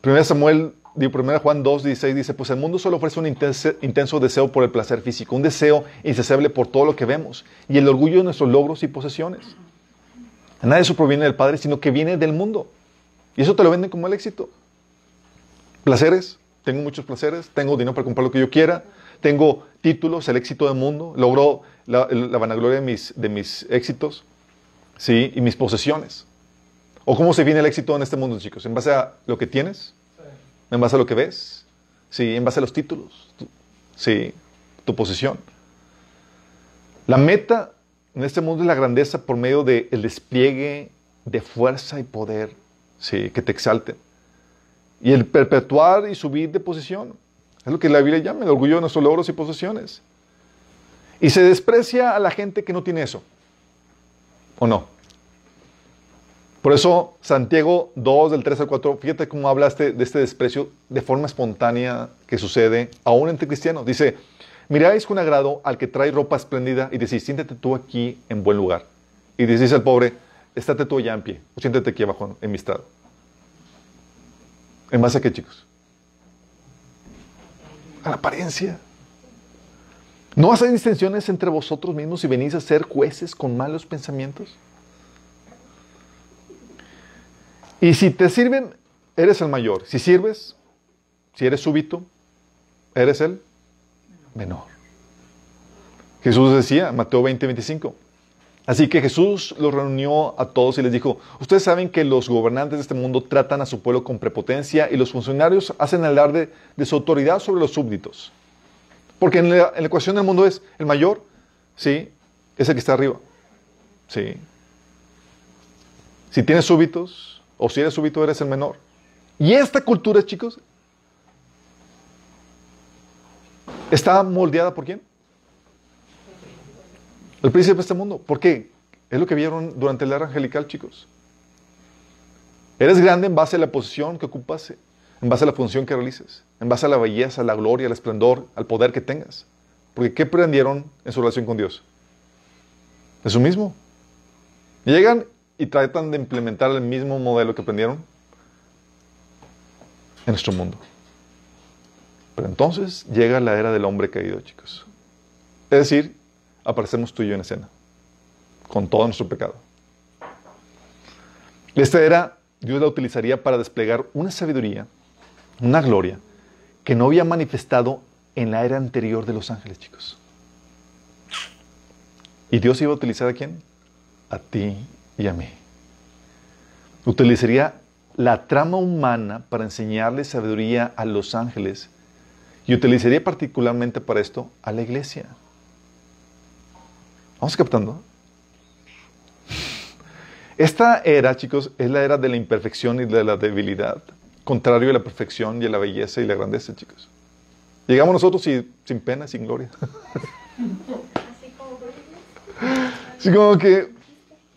Primero Samuel, 1 Juan 2, 16 dice, pues el mundo solo ofrece un intenso, deseo por el placer físico, un deseo insaciable por todo lo que vemos y el orgullo de nuestros logros y posesiones. Nada de eso proviene del Padre, sino que viene del mundo. Y eso te lo venden como el éxito. Placeres, tengo muchos placeres, tengo dinero para comprar lo que yo quiera, tengo títulos, el éxito del mundo, logro la, vanagloria de mis, de mis éxitos, ¿sí? Y mis posesiones. ¿O cómo se viene el éxito en este mundo, chicos? ¿En base a lo que tienes? ¿En base a lo que ves? ¿Sí? ¿En base a los títulos? ¿Sí? ¿Tu posición? La meta en este mundo es la grandeza por medio del despliegue de fuerza y poder, ¿sí? Que te exalten. Y el perpetuar y subir de posición. Es lo que la Biblia llama el orgullo de nuestros logros y posesiones. Y se desprecia a la gente que no tiene eso. ¿O no? Por eso Santiago 2 del 3 al 4, fíjate cómo hablaste de este desprecio de forma espontánea que sucede aún entre cristianos. Dice, miráis con agrado al que trae ropa espléndida y decís, siéntate tú aquí en buen lugar. Y decís al pobre, estate tú allá en pie, o siéntate aquí abajo en mi estado. ¿En base a qué, chicos? A la apariencia. ¿No hacen distinciones entre vosotros mismos y venís a ser jueces con malos pensamientos? Y si te sirven, eres el mayor. Si sirves, si eres súbito, eres el menor. Jesús decía, Mateo 20, 25. Así que Jesús los reunió a todos y les dijo, ustedes saben que los gobernantes de este mundo tratan a su pueblo con prepotencia y los funcionarios hacen alarde de su autoridad sobre los súbditos. Porque en la, ecuación del mundo es el mayor, sí, es el que está arriba. Sí. Si tienes súbditos, o si eres súbdito, eres el menor. Y esta cultura, chicos, está moldeada por quién? El príncipe de este mundo. ¿Por qué? Es lo que vieron durante el era angelical, chicos. Eres grande en base a la posición que ocupas, en base a la función que realices, en base a la belleza, la gloria, el esplendor, al poder que tengas. Porque ¿qué aprendieron en su relación con Dios? Eso mismo. Llegan y tratan de implementar el mismo modelo que aprendieron en nuestro mundo. Pero entonces llega la era del hombre caído, chicos. Es decir, aparecemos tú y yo en escena, con todo nuestro pecado. Esta era, Dios la utilizaría para desplegar una sabiduría, una gloria, que no había manifestado en la era anterior de los ángeles, chicos. ¿Y Dios iba a utilizar a quién? A ti y a mí. Utilizaría la trama humana para enseñarle sabiduría a los ángeles y utilizaría particularmente para esto a la iglesia. ¿Vamos captando? Esta era, chicos, es la era de la imperfección y de la debilidad, contrario a la perfección y a la belleza y la grandeza, chicos. Llegamos nosotros y, sin pena, sin gloria. Así como que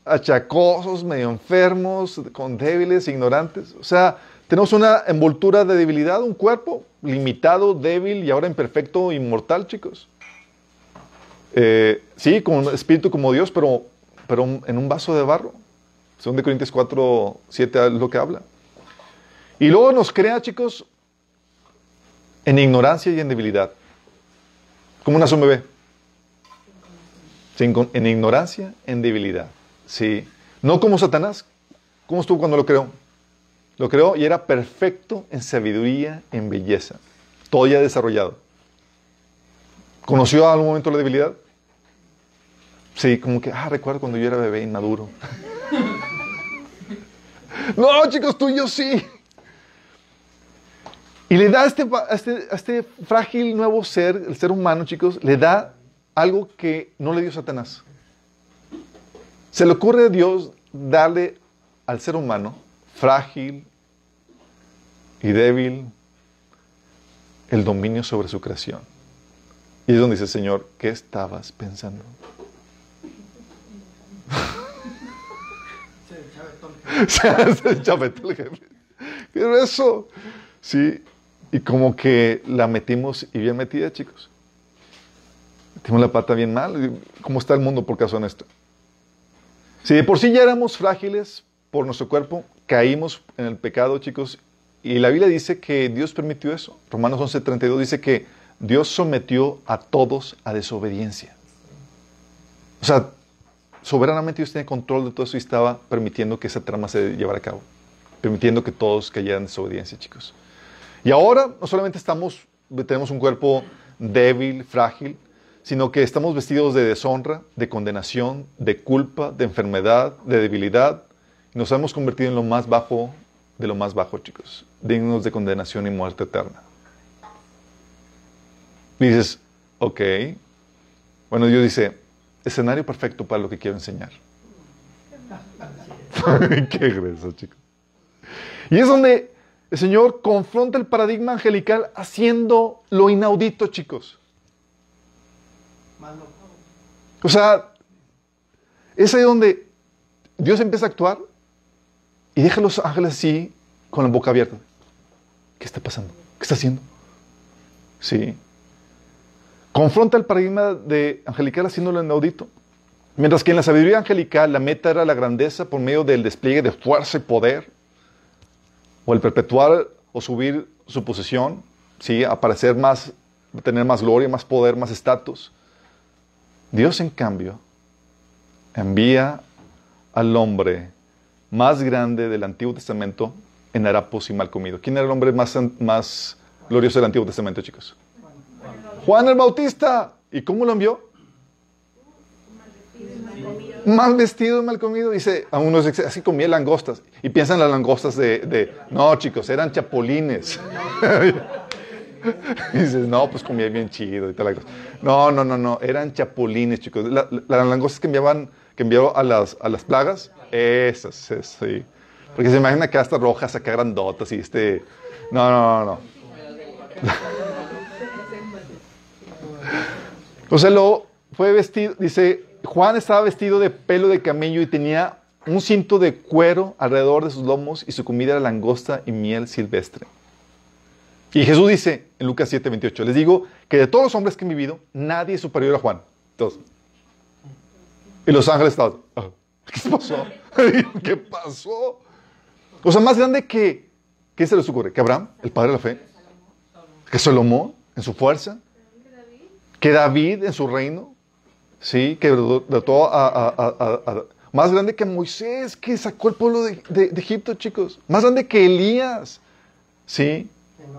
achacosos, medio enfermos, con débiles, ignorantes. O sea, tenemos una envoltura de debilidad, un cuerpo limitado, débil y ahora imperfecto, inmortal, chicos. Eh, sí, con un espíritu como Dios, pero, pero en un vaso de barro. Según de Corintios 4, 7 es lo que habla. Y luego nos crea, chicos, en ignorancia y en debilidad. Como una un bebé. en ignorancia, en debilidad. Sí. No como Satanás. ¿Cómo estuvo cuando lo creó? Lo creó y era perfecto en sabiduría, en belleza. Todo ya desarrollado. ¿Conoció a algún momento la debilidad? Sí, como que, ah, recuerdo cuando yo era bebé inmaduro. no, chicos, tú y yo sí. Y le da este, a este, a este frágil nuevo ser, el ser humano, chicos, le da algo que no le dio Satanás. Se le ocurre a Dios darle al ser humano frágil y débil el dominio sobre su creación. Y es donde dice, Señor, ¿qué estabas pensando? ¿Qué es eso? Sí, y como que la metimos y bien metida, chicos. Metimos la pata bien mal. ¿Cómo está el mundo por caso en esto? Si de por sí ya éramos frágiles por nuestro cuerpo, caímos en el pecado, chicos, y la Biblia dice que Dios permitió eso. Romanos 11:32 dice que Dios sometió a todos a desobediencia. O sea, soberanamente Dios tenía control de todo eso y estaba permitiendo que esa trama se llevara a cabo. Permitiendo que todos cayeran en desobediencia, chicos. Y ahora no solamente estamos, tenemos un cuerpo débil, frágil, sino que estamos vestidos de deshonra, de condenación, de culpa, de enfermedad, de debilidad. Y nos hemos convertido en lo más bajo de lo más bajo, chicos, dignos de condenación y muerte eterna. Dices, ok. Bueno, Dios dice, escenario perfecto para lo que quiero enseñar. Qué grueso, chicos. Y es donde el Señor confronta el paradigma angelical haciendo lo inaudito, chicos. O sea, es ahí donde Dios empieza a actuar y deja a los ángeles así, con la boca abierta. ¿Qué está pasando? ¿Qué está haciendo? Sí. Confronta el paradigma de angelical haciéndolo inaudito. Mientras que en la sabiduría angelical la meta era la grandeza por medio del despliegue de fuerza y poder, o el perpetuar o subir su posesión, ¿sí? aparecer más, tener más gloria, más poder, más estatus. Dios, en cambio, envía al hombre más grande del Antiguo Testamento en harapos y mal comido. ¿Quién era el hombre más, más glorioso del Antiguo Testamento, chicos? Juan el Bautista. ¿Y cómo lo envió? Mal vestido, mal comido. Dice, a unos así comía langostas. Y piensan las langostas de, no, chicos, eran chapulines. dices, no, pues comía bien chido y tal. No, no, no, no, eran chapulines, chicos. las langostas que enviaban, que envió a las, a las plagas, esas, sí. Porque se imagina que hasta rojas, acá grandotas y este... No, no, no, no. Sea, lo fue vestido, dice, Juan estaba vestido de pelo de camello y tenía un cinto de cuero alrededor de sus lomos y su comida era langosta y miel silvestre. Y Jesús dice en Lucas 7, 28, les digo que de todos los hombres que han vivido, nadie es superior a Juan. Todos. Y los ángeles estaban, ah, ¿qué pasó? ¿Qué pasó? O sea, más grande que, ¿qué se les ocurre? ¿Que Abraham, el padre de la fe? ¿Que Salomón en su fuerza? ¿Que David en su reino? Sí, que de todo a, Más grande que Moisés, que sacó el pueblo de, Egipto, chicos. Más grande que Elías. Sí.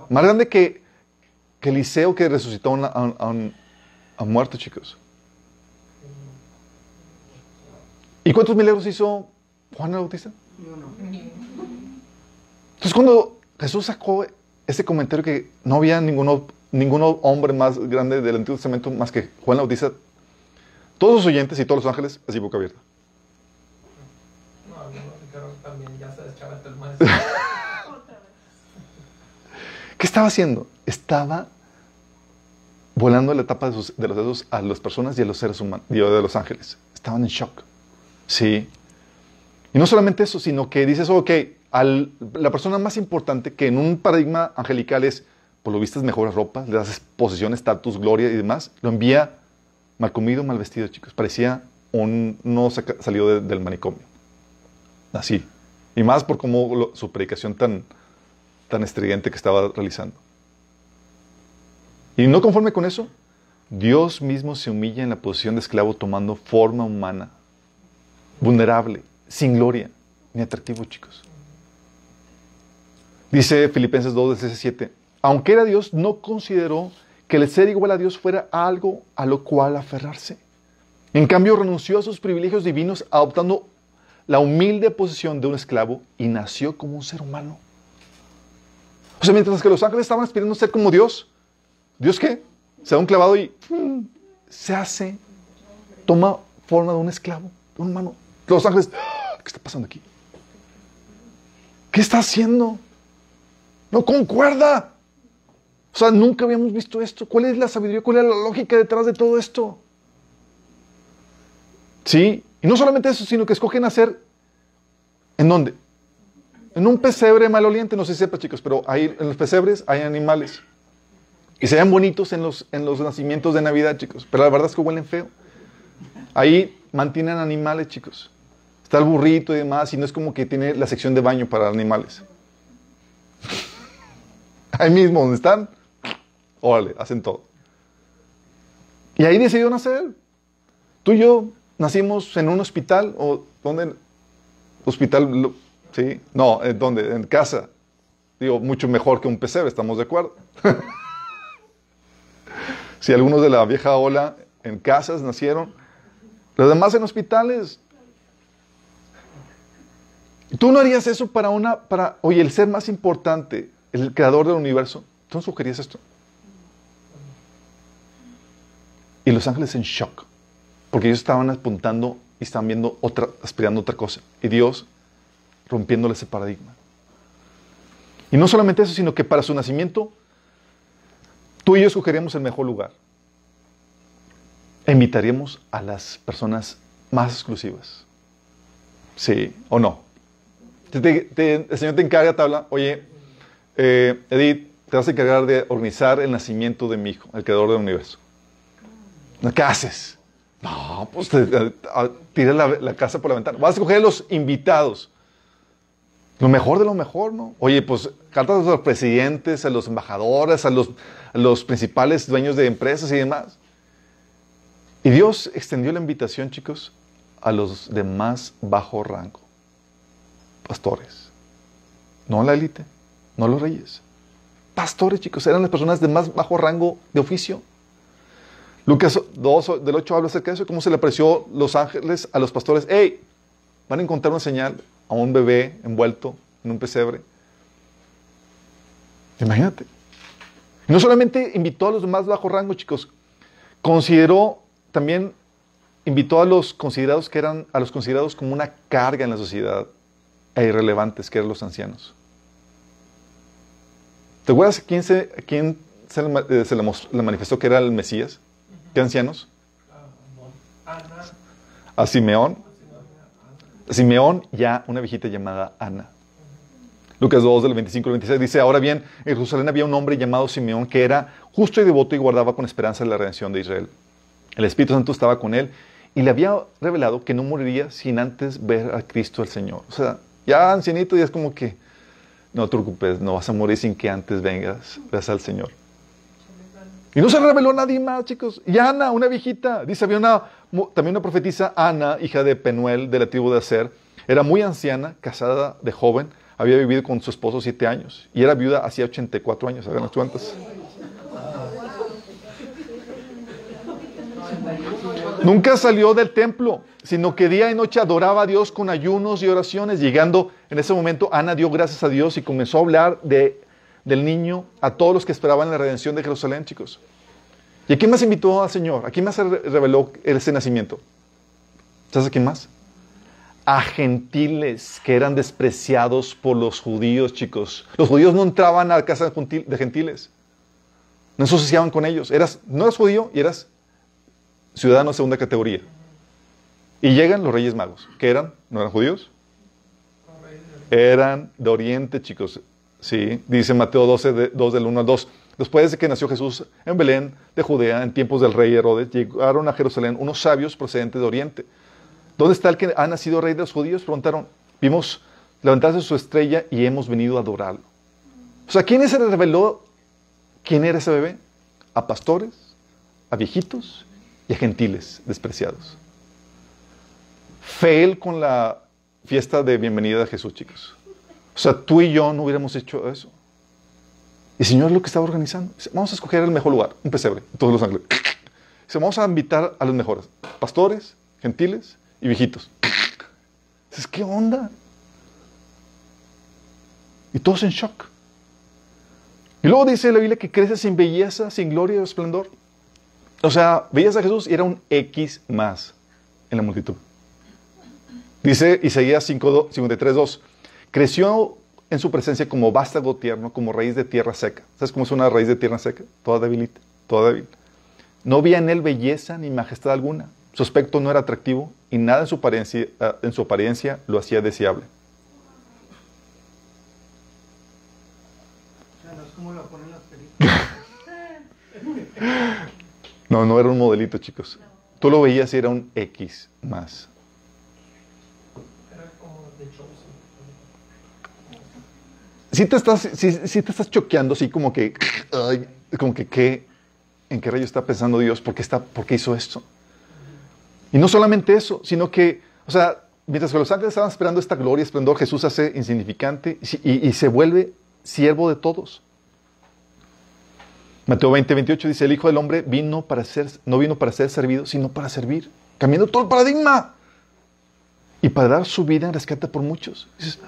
Más grande que, que Eliseo que resucitó a un, muerto, chicos. ¿Y cuántos milagros hizo Juan el Bautista? Entonces cuando Jesús sacó ese comentario que no había ninguno, ninguno hombre más grande del Antiguo Testamento más que Juan el Bautista, todos los oyentes y todos los ángeles, así boca abierta. ¿Qué estaba haciendo? Estaba volando la etapa de, los dedos a las personas y a los seres humanos, y de los ángeles. Estaban en shock. Sí. Y no solamente eso, sino que dices, ok, la persona más importante que en un paradigma angelical es, por lo visto, mejores ropas, le das posición, estatus, gloria y demás, lo envía mal comido, mal vestido, chicos. Parecía un no salido del manicomio. Así. Y más por cómo su predicación tan, tan estridente que estaba realizando. Y no conforme con eso, Dios mismo se humilla en la posición de esclavo tomando forma humana, vulnerable, sin gloria ni atractivo, chicos. Dice Filipenses 2, 17, aunque era Dios, no consideró que el ser igual a Dios fuera algo a lo cual aferrarse. En cambio, renunció a sus privilegios divinos adoptando la humilde posición de un esclavo y nació como un ser humano. O sea, mientras que los ángeles estaban aspirando a ser como Dios, ¿Dios qué? Se da un clavado y ¡pum! se hace, toma forma de un esclavo, de un humano. Los ángeles, ¡ah! ¿qué está pasando aquí? ¿Qué está haciendo? No concuerda. O sea, nunca habíamos visto esto. ¿Cuál es la sabiduría? ¿Cuál es la lógica detrás de todo esto? Sí, y no solamente eso, sino que escogen hacer, ¿en dónde? En un pesebre maloliente, no sé si sepa chicos, pero ahí en los pesebres hay animales. Y se ven bonitos en los, en los nacimientos de Navidad, chicos, pero la verdad es que huelen feo. Ahí mantienen animales, chicos. Está el burrito y demás, y no es como que tiene la sección de baño para animales. Ahí mismo donde están, órale, hacen todo. Y ahí decidió nacer. Tú y yo nacimos en un hospital, o ¿dónde? Hospital, ¿sí? No, ¿dónde? En casa. Digo, mucho mejor que un pesebre, estamos de acuerdo. si algunos de la vieja ola en casas nacieron, los demás en hospitales. Tú no harías eso para una, para, oye, el ser más importante, el creador del universo. ¿Tú no sugerías esto? Y los ángeles en shock, porque ellos estaban apuntando y estaban viendo otra, aspirando otra cosa. Y Dios rompiéndole ese paradigma. Y no solamente eso, sino que para su nacimiento, tú y yo escogeríamos el mejor lugar. Invitaríamos a las personas más exclusivas. Sí o no. el Señor te encarga, te habla, oye, eh, Edith, te vas a encargar de organizar el nacimiento de mi hijo, el creador del universo. ¿Qué haces? No, pues tira la, casa por la ventana. Vas a escoger a los invitados. Lo mejor de lo mejor, ¿no? Oye, pues cartas a los presidentes, a los embajadores, a los, a los principales dueños de empresas y demás. Y Dios extendió la invitación, chicos, a los de más bajo rango. Pastores. No la élite, no los reyes. Pastores, chicos, eran las personas de más bajo rango de oficio. Lucas 2, del 8 habla acerca de eso, cómo se le apareció los ángeles a los pastores. ¡Hey! Van a encontrar una señal a un bebé envuelto en un pesebre. Imagínate. no solamente invitó a los más bajo rango, chicos, consideró también invitó a los considerados que eran a los considerados como una carga en la sociedad e irrelevantes que eran los ancianos. ¿Te acuerdas a quién se, quién se, le, eh, le manifestó que era el Mesías? ¿Qué ancianos? A Simeón. Simeón ya una viejita llamada Ana. Lucas 2 del 25 al 26 dice, ahora bien, en Jerusalén había un hombre llamado Simeón que era justo y devoto y guardaba con esperanza la redención de Israel. El Espíritu Santo estaba con él y le había revelado que no moriría sin antes ver a Cristo el Señor. O sea, ya ancianito ya es como que, no te preocupes, no vas a morir sin que antes vengas, veas al Señor. Y no se reveló nadie más, chicos. Y Ana, una viejita, dice, había una, también una profetisa, Ana, hija de Penuel, de la tribu de Aser, era muy anciana, casada de joven, había vivido con su esposo siete años y era viuda hacía 84 años, hagan las cuentas. Nunca salió del templo, sino que día y noche adoraba a Dios con ayunos y oraciones. Llegando en ese momento, Ana dio gracias a Dios y comenzó a hablar de del niño a todos los que esperaban la redención de Jerusalén, chicos. ¿Y a quién más invitó al Señor? ¿A quién más reveló ese nacimiento? ¿Sabes a quién más? A gentiles que eran despreciados por los judíos, chicos. Los judíos no entraban a la casa de gentiles. No se asociaban con ellos. Eras, no eras judío y eras ciudadano de segunda categoría. Y llegan los reyes magos. ¿Qué eran? ¿No eran judíos? Eran de Oriente, chicos. Sí, dice Mateo 12, 2 del 1 al 2. Después de que nació Jesús en Belén de Judea, en tiempos del rey Herodes, llegaron a Jerusalén unos sabios procedentes de Oriente. ¿Dónde está el que ha nacido rey de los judíos? Preguntaron. Vimos levantarse su estrella y hemos venido a adorarlo. O sea, ¿quién se le reveló quién era ese bebé? A pastores, a viejitos y a gentiles despreciados. Fail con la fiesta de bienvenida de Jesús, chicos. O sea, tú y yo no hubiéramos hecho eso. Y el Señor lo que estaba organizando. Dice, vamos a escoger el mejor lugar, un pesebre, todos los ángeles. Dice, vamos a invitar a los mejores, pastores, gentiles y viejitos. Dices, ¿qué onda? Y todos en shock. Y luego dice la Biblia que crece sin belleza, sin gloria y esplendor. O sea, veías a Jesús y era un X más en la multitud. Dice Isaías 53.2, creció en su presencia como vástago tierno, como raíz de tierra seca. ¿Sabes cómo es una raíz de tierra seca? Toda debilita, toda débil. No había en él belleza ni majestad alguna. Su aspecto no era atractivo y nada en su apariencia, eh, en su apariencia lo hacía deseable. No, no era un modelito, chicos. Tú lo veías y era un X más. Era como de Chosen. Si te estás, sí, sí te estás choqueando así como que, ay, como que, ¿qué? ¿en qué rayo está pensando Dios? ¿Por qué, está, ¿Por qué hizo esto? Y no solamente eso, sino que, o sea, mientras que los ángeles estaban esperando esta gloria y esplendor, Jesús hace insignificante y, y- y se vuelve siervo de todos. Mateo 20, 28 dice, el Hijo del Hombre vino para ser, no vino para ser servido, sino para servir, cambiando todo el paradigma y para dar su vida en rescate por muchos. Dices,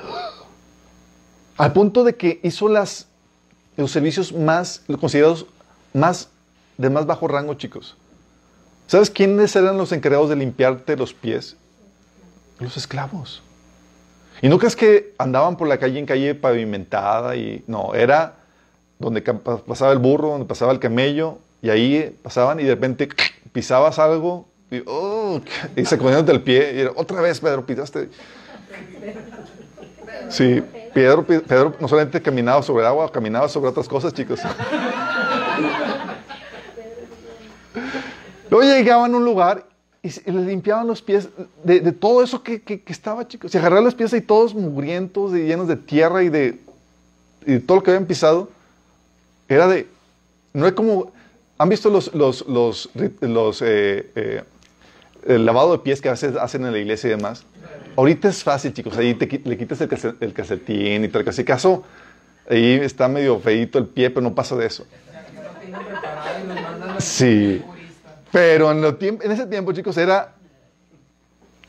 al punto de que hizo las, los servicios más, considerados más, de más bajo rango, chicos. ¿Sabes quiénes eran los encargados de limpiarte los pies? Los esclavos. Y no crees que andaban por la calle en calle pavimentada y no, era donde pasaba el burro, donde pasaba el camello y ahí pasaban y de repente pisabas algo y, oh, y se del pie y era, otra vez Pedro pisaste. Sí, Pedro, Pedro no solamente caminaba sobre agua, caminaba sobre otras cosas, chicos. Luego llegaban a un lugar y se- y le limpiaban los pies de, todo eso que, que- estaba, chicos. Se agarraban los pies ahí todos mugrientos y llenos de tierra y de, todo lo que habían pisado. Era de. No es como. ¿Han visto los, los, los, eh, eh, el lavado de pies que a veces hacen en la iglesia y demás? Ahorita es fácil, chicos. Ahí te le quitas el, el calcetín y tal. Casi caso, ahí está medio feito el pie, pero no pasa de eso. Y Sí. Pero en, lo ese tiempo, chicos, era.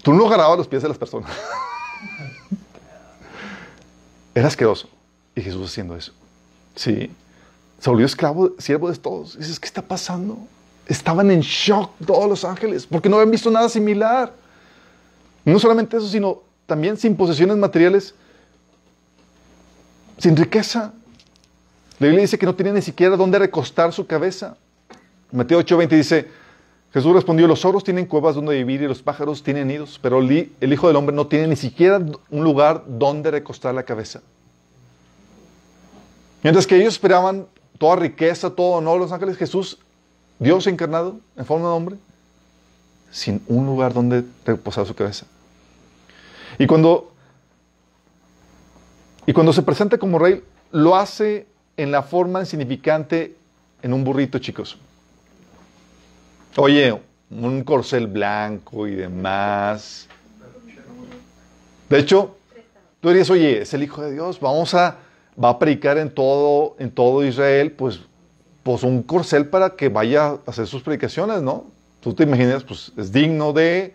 Tú no agarrabas los pies de las personas. era asqueroso. Y Jesús haciendo eso. Sí. Se volvió esclavo, siervo de todos. dices, ¿qué está pasando? Estaban en shock todos los ángeles porque no habían visto nada similar. No solamente eso, sino también sin posesiones materiales, sin riqueza. La Biblia dice que no tenía ni siquiera dónde recostar su cabeza. Mateo 8:20 dice, Jesús respondió, los zorros tienen cuevas donde vivir y los pájaros tienen nidos, pero el, hi- el Hijo del Hombre no tiene ni siquiera un lugar donde recostar la cabeza. Mientras que ellos esperaban toda riqueza, todo honor, los ángeles, Jesús, Dios encarnado en forma de hombre, sin un lugar donde reposar su cabeza. Y cuando, y cuando se presenta como rey, lo hace en la forma insignificante en un burrito, chicos. Oye, un corcel blanco y demás. De hecho, tú dirías, oye, es el Hijo de Dios, vamos a, va a predicar en todo, en todo Israel, pues, pues un corcel para que vaya a hacer sus predicaciones, ¿no? Tú te imaginas, pues es digno de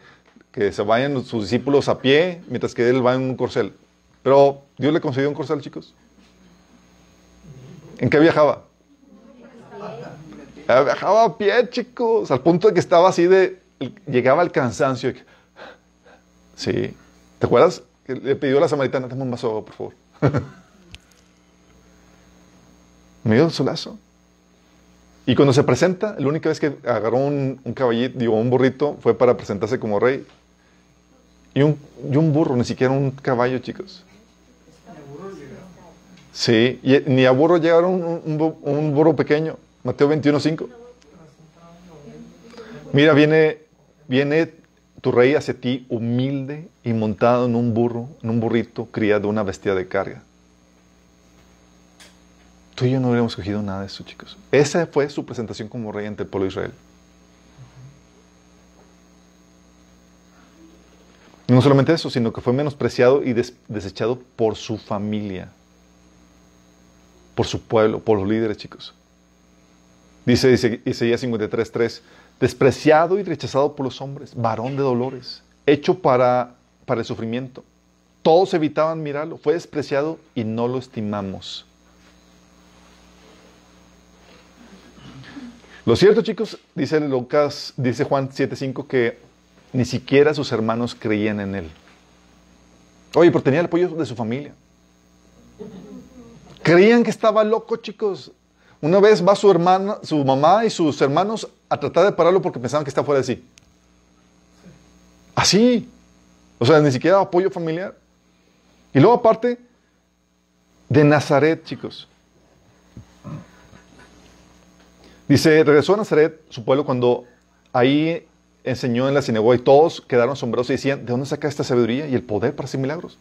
que se vayan sus discípulos a pie, mientras que él va en un corcel. Pero Dios le concedió un corcel, chicos. ¿En qué viajaba? Eh, Viajaba a pie, chicos, al punto de que estaba así de, llegaba al cansancio. Sí. ¿Te acuerdas? Le pidió a la samaritana, dame un vaso por favor. Me dio un solazo. Y cuando se presenta, la única vez que agarró un, un caballito, digo, un burrito, fue para presentarse como rey. Y un, y un burro, ni siquiera un caballo, chicos. Sí, ni a burro llegaron un, un un burro pequeño. Mateo 21.5. Mira, viene, viene tu rey hacia ti humilde y montado en un burro, en un burrito, cría de una bestia de carga. Tú y yo no hubiéramos cogido nada de eso, chicos. Esa fue su presentación como rey ante el pueblo de Israel. No solamente eso, sino que fue menospreciado y des- desechado por su familia, por su pueblo, por los líderes, chicos. Dice Isaías 53:3, despreciado y rechazado por los hombres, varón de dolores, hecho para, para el sufrimiento. Todos evitaban mirarlo, fue despreciado y no lo estimamos. Lo cierto, chicos, dice Lucas, dice Juan 7:5 que ni siquiera sus hermanos creían en él. Oye, pero tenía el apoyo de su familia. Creían que estaba loco, chicos. Una vez va su hermana, su mamá y sus hermanos a tratar de pararlo porque pensaban que está fuera de sí. Así. O sea, ni siquiera apoyo familiar. Y luego aparte de Nazaret, chicos. Dice, regresó a Nazaret, su pueblo, cuando ahí enseñó en la sinagoga y todos quedaron asombrados y decían, ¿de dónde saca esta sabiduría y el poder para hacer milagros?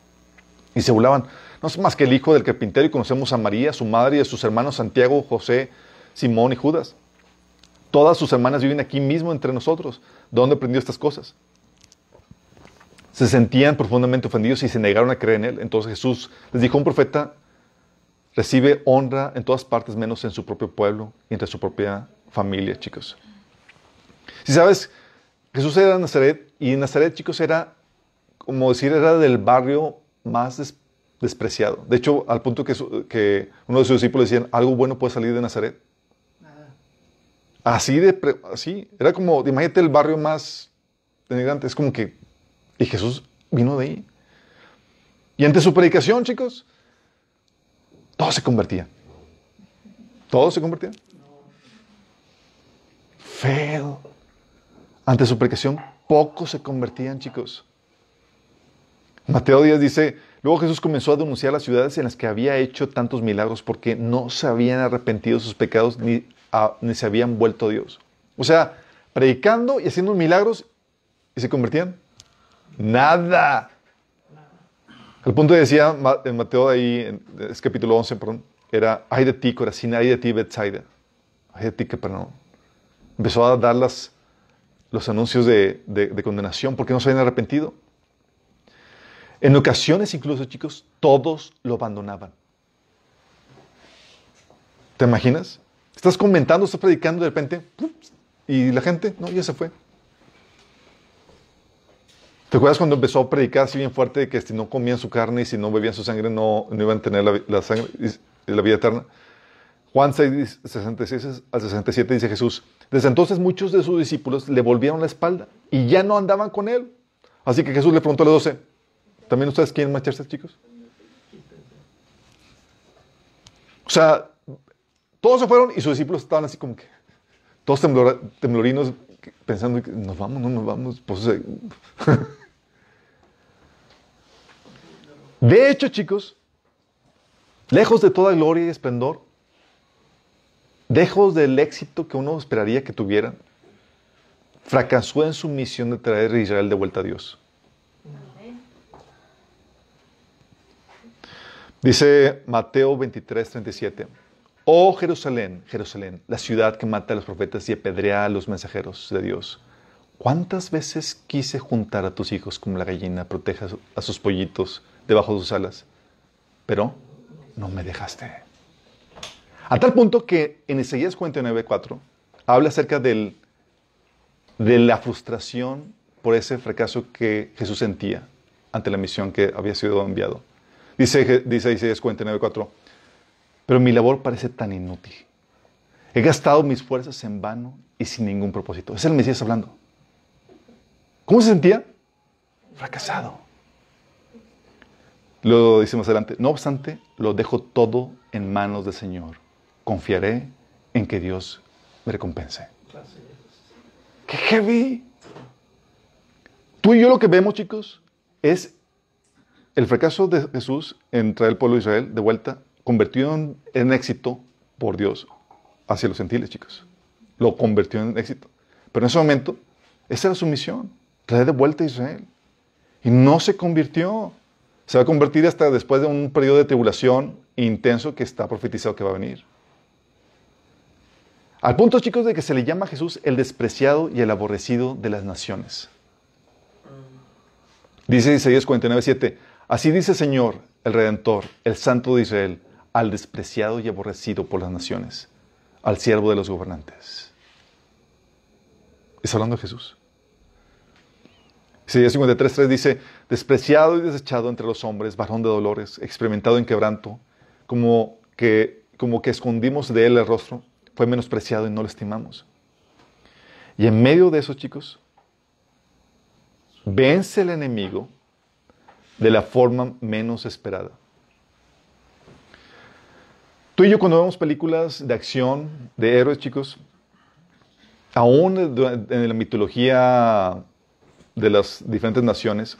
Y se burlaban, no es más que el hijo del carpintero y conocemos a María, su madre y a sus hermanos Santiago, José, Simón y Judas. Todas sus hermanas viven aquí mismo entre nosotros. ¿De dónde aprendió estas cosas? Se sentían profundamente ofendidos y se negaron a creer en él. Entonces Jesús les dijo, un profeta recibe honra en todas partes menos en su propio pueblo y entre su propia familia, chicos. Si sabes, Jesús era de Nazaret y Nazaret, chicos, era, como decir, era del barrio más des- despreciado. De hecho, al punto que, su- que uno de sus discípulos decían, algo bueno puede salir de Nazaret. Nada. Así de, así, era como, imagínate el barrio más denigrante, es como que, y Jesús vino de ahí. Y ante su predicación, chicos, todo se convertía. Todo se convertía. Feo. Ante su predicación, pocos se convertían, chicos. Mateo 10 dice, luego Jesús comenzó a denunciar las ciudades en las que había hecho tantos milagros porque no se habían arrepentido de sus pecados ni, ni se habían vuelto a Dios. O sea, predicando y haciendo milagros y se convertían. Nada. El punto que decía en Mateo ahí, en, es capítulo 11, perdón, era, ay de ti, Corazín, ay de ti, Bethsaida. Ay de ti, que perdón. Empezó a dar las, los anuncios de, de- de condenación porque no se habían arrepentido. En ocasiones incluso, chicos, todos lo abandonaban. ¿Te imaginas? Estás comentando, estás predicando de repente, y la gente, no, ya se fue. ¿Te acuerdas cuando empezó a predicar así bien fuerte que si no comían su carne y si no bebían su sangre no, iban a tener la, la sangre, la vida eterna? Juan 6, 66 al 67 dice Jesús, desde entonces muchos de sus discípulos le volvieron la espalda y ya no andaban con él. Así que Jesús le preguntó a los doce, ¿también ustedes quieren marcharse, chicos? O sea, todos se fueron y sus discípulos estaban así como que, todos temblorinos, pensando, nos vamos, no nos vamos. Pues, de hecho, chicos, lejos de toda gloria y esplendor, lejos del éxito que uno esperaría que tuvieran, fracasó en su misión de traer a Israel de vuelta a Dios. Dice Mateo 23, 37. Oh Jerusalén, Jerusalén, la ciudad que mata a los profetas y apedrea a los mensajeros de Dios. ¿Cuántas veces quise juntar a tus hijos como la gallina protege a sus pollitos debajo de sus alas? Pero no me dejaste. A tal punto que en Isaías 49, 4 habla acerca de la frustración por ese fracaso que Jesús sentía ante la misión que había sido enviado. Dice, dice Isaías 49, 4, pero mi labor parece tan inútil. He gastado mis fuerzas en vano y sin ningún propósito. Es el Mesías hablando. ¿Cómo se sentía? Fracasado. Lo dice más adelante. No obstante, lo dejo todo en manos del Señor. Confiaré en que Dios me recompense. ¡Qué heavy! Tú y yo lo que vemos, chicos, es el fracaso de Jesús en traer el pueblo de Israel de vuelta, convertido en, en éxito por Dios hacia los gentiles, chicos. Lo convirtió en éxito. Pero en ese momento, esa era su misión, traer de vuelta a Israel. Y no se convirtió. Se va a convertir hasta después de un periodo de tribulación intenso que está profetizado que va a venir. Al punto, chicos, de que se le llama a Jesús el despreciado y el aborrecido de las naciones. Dice Isaías 49, 7. Así dice el Señor, el Redentor, el Santo de Israel, al despreciado y aborrecido por las naciones, al siervo de los gobernantes. Está hablando de Jesús. Isaías 53, 3 dice, despreciado y desechado entre los hombres, varón de dolores, experimentado en quebranto, como que, como que escondimos de él el rostro, fue menospreciado y no lo estimamos. Y en medio de eso, chicos, vence el enemigo de la forma menos esperada. Tú y yo cuando vemos películas de acción, de héroes, chicos, aún en la mitología de las diferentes naciones,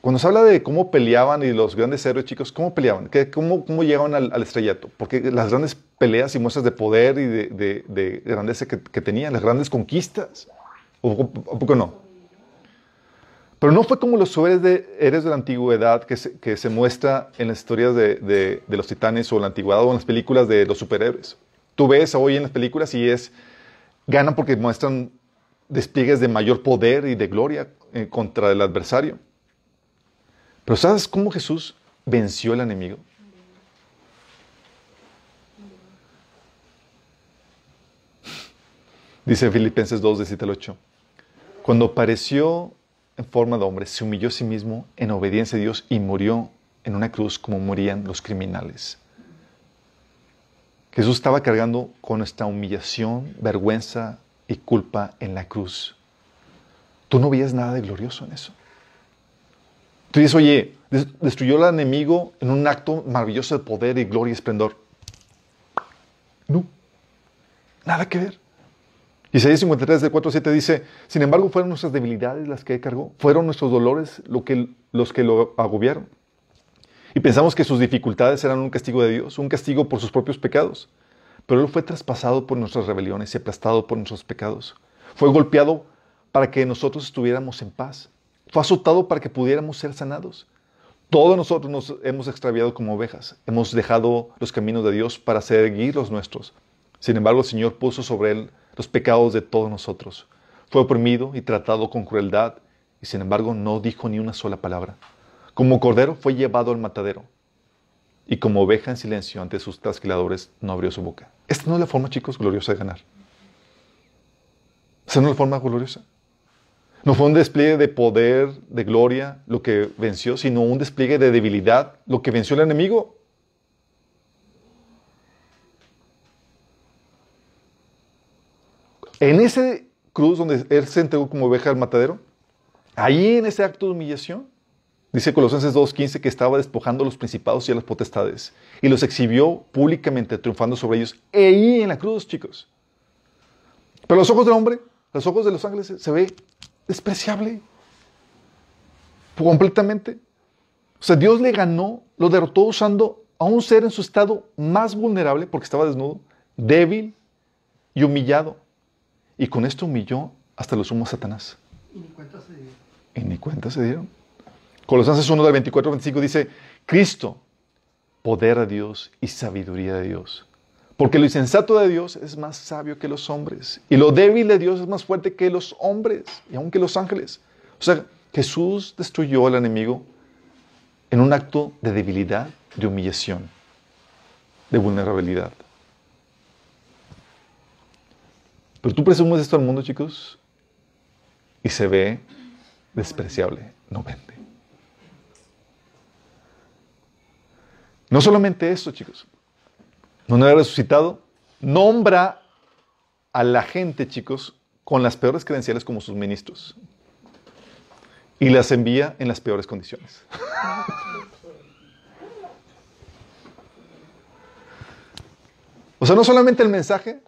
cuando se habla de cómo peleaban y los grandes héroes, chicos, ¿cómo peleaban? ¿Qué, cómo, ¿Cómo llegaban al, al, estrellato? Porque las grandes peleas y muestras de poder y de, de, de grandeza que, tenían, las grandes conquistas, ¿o, o poco no? Pero no fue como los héroes de, de la antigüedad que se, muestra en las historias de, los titanes o la antigüedad o en las películas de los superhéroes. Tú ves hoy en las películas y es, ganan porque muestran despliegues de mayor poder y de gloria eh, contra el adversario. Pero ¿sabes cómo Jesús venció al enemigo? Dice Filipenses 2, 17 al 8. Cuando apareció en forma de hombre, se humilló a sí mismo en obediencia a Dios y murió en una cruz como morían los criminales. Jesús estaba cargando con nuestra humillación, vergüenza y culpa en la cruz. Tú no veías nada de glorioso en eso. Tú dices, oye, destruyó al enemigo en un acto maravilloso de poder y gloria y esplendor. No, nada que ver. Isaías 53, de 4 a 7 dice, sin embargo fueron nuestras debilidades las que cargó, fueron nuestros dolores lo que, los que lo agobiaron. Y pensamos que sus dificultades eran un castigo de Dios, un castigo por sus propios pecados. Pero Él fue traspasado por nuestras rebeliones y aplastado por nuestros pecados. Fue golpeado para que nosotros estuviéramos en paz. Fue azotado para que pudiéramos ser sanados. Todos nosotros nos hemos extraviado como ovejas. Hemos dejado los caminos de Dios para seguir los nuestros. Sin embargo, el Señor puso sobre Él los pecados de todos nosotros. Fue oprimido y tratado con crueldad y sin embargo no dijo ni una sola palabra. Como cordero fue llevado al matadero y como oveja en silencio ante sus trasquiladores no abrió su boca. Esta no es la forma, chicos, gloriosa de ganar. Esta no es la forma gloriosa. No fue un despliegue de poder, de gloria, lo que venció, sino un despliegue de debilidad, lo que venció el enemigo. En ese cruz donde él se entregó como oveja al matadero, ahí en ese acto de humillación, dice Colosenses 2.15 que estaba despojando a los principados y a las potestades y los exhibió públicamente, triunfando sobre ellos, e ahí en la cruz, chicos. Pero los ojos del hombre, los ojos de los ángeles, se ve despreciable. Completamente. O sea, Dios le ganó, lo derrotó usando a un ser en su estado más vulnerable, porque estaba desnudo, débil y humillado. Y con esto humilló hasta los sumos Satanás. Y ni cuenta se dieron. Y ni cuenta se dieron. Colosenses 1 del 24 al 25 dice, Cristo, poder de Dios y sabiduría de Dios. Porque lo insensato de Dios es más sabio que los hombres. Y lo débil de Dios es más fuerte que los hombres y aún que los ángeles. O sea, Jesús destruyó al enemigo en un acto de debilidad, de humillación, de vulnerabilidad. Pero tú presumes esto al mundo, chicos, y se ve despreciable, no vende. No solamente eso, chicos. No ha resucitado, nombra a la gente, chicos, con las peores credenciales como sus ministros. Y las envía en las peores condiciones. o sea, no solamente el mensaje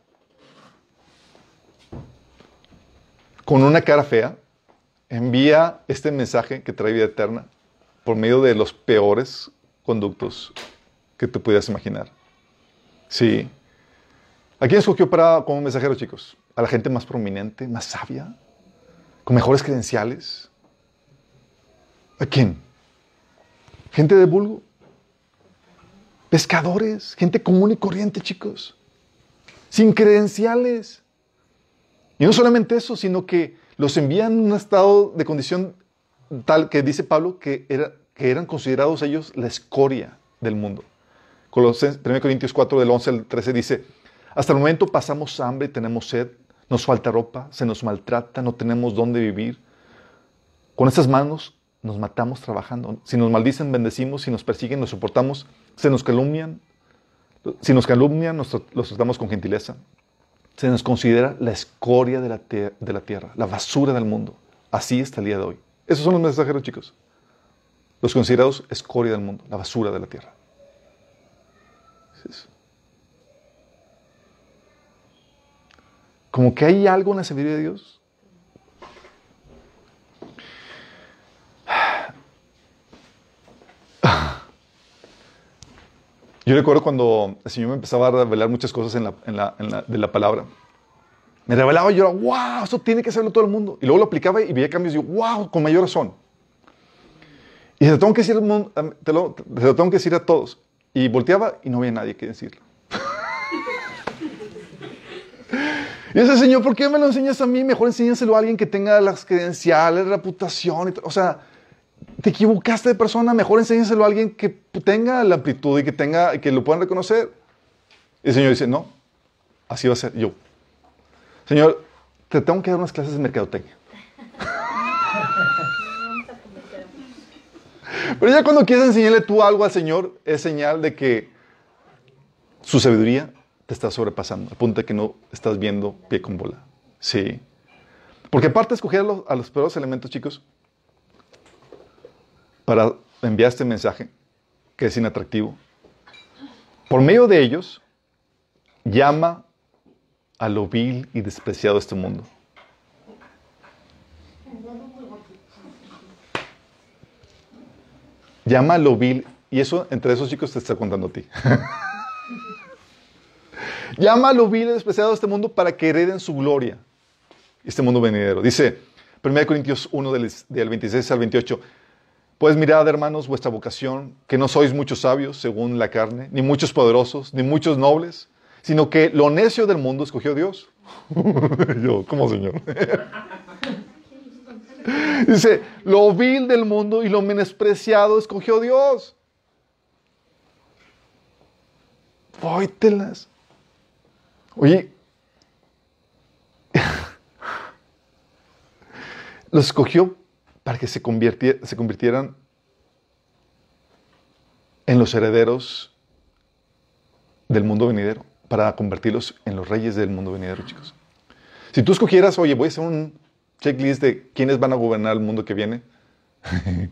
con una cara fea, envía este mensaje que trae vida eterna por medio de los peores conductos que te pudieras imaginar. Sí. ¿A quién escogió para, como mensajero, chicos? ¿A la gente más prominente, más sabia? ¿Con mejores credenciales? ¿A quién? Gente de vulgo. Pescadores, gente común y corriente, chicos. Sin credenciales. Y no solamente eso, sino que los envían en un estado de condición tal que dice Pablo que, era, que eran considerados ellos la escoria del mundo. Colosenses, 1 Corintios 4, del 11 al 13 dice, hasta el momento pasamos hambre y tenemos sed, nos falta ropa, se nos maltrata, no tenemos dónde vivir. Con estas manos nos matamos trabajando. Si nos maldicen, bendecimos. Si nos persiguen, nos soportamos. Se nos calumnian. Si nos calumnian, nos, los tratamos con gentileza. Se nos considera la escoria de la, de la tierra, la basura del mundo. Así está el día de hoy. Esos son los mensajeros, chicos. Los considerados escoria del mundo, la basura de la tierra. Como que hay algo en la sabiduría de Dios. Yo recuerdo cuando el Señor me empezaba a revelar muchas cosas en la, en la, en la, de la palabra. Me revelaba y yo era, wow, eso tiene que saberlo todo el mundo. Y luego lo aplicaba y veía cambios y yo, wow, con mayor razón. Y se lo tengo que decir, te lo, te lo tengo que decir a todos. Y volteaba y no había nadie que decirlo. y ese Señor, ¿por qué me lo enseñas a mí? Mejor enséñaselo a alguien que tenga las credenciales, reputación. Y o sea, te equivocaste de persona, mejor enséñaselo a alguien que tenga la amplitud y que, tenga, que lo puedan reconocer. El Señor dice, no, así va a ser yo. Señor, te tengo que dar unas clases de mercadotecnia. Pero ya cuando quieres enseñarle tú algo al Señor, es señal de que su sabiduría te está sobrepasando, al punto que no estás viendo pie con bola. Sí. Porque aparte de escoger a los peores elementos, chicos, para enviar este mensaje, que es inatractivo, por medio de ellos, llama a lo vil y despreciado de este mundo. Llama a lo vil, y eso entre esos chicos te está contando a ti. Llama a lo vil y despreciado de este mundo para que hereden su gloria. Este mundo venidero. Dice 1 Corintios 1 del, del 26 al 28. Pues mirad, hermanos, vuestra vocación, que no sois muchos sabios según la carne, ni muchos poderosos, ni muchos nobles, sino que lo necio del mundo escogió Dios. Yo, como Señor. Dice, lo vil del mundo y lo menospreciado escogió Dios. Póytelas. Oye, los escogió para que se, se convirtieran en los herederos del mundo venidero, para convertirlos en los reyes del mundo venidero, chicos. Si tú escogieras, oye, voy a hacer un checklist de quiénes van a gobernar el mundo que viene,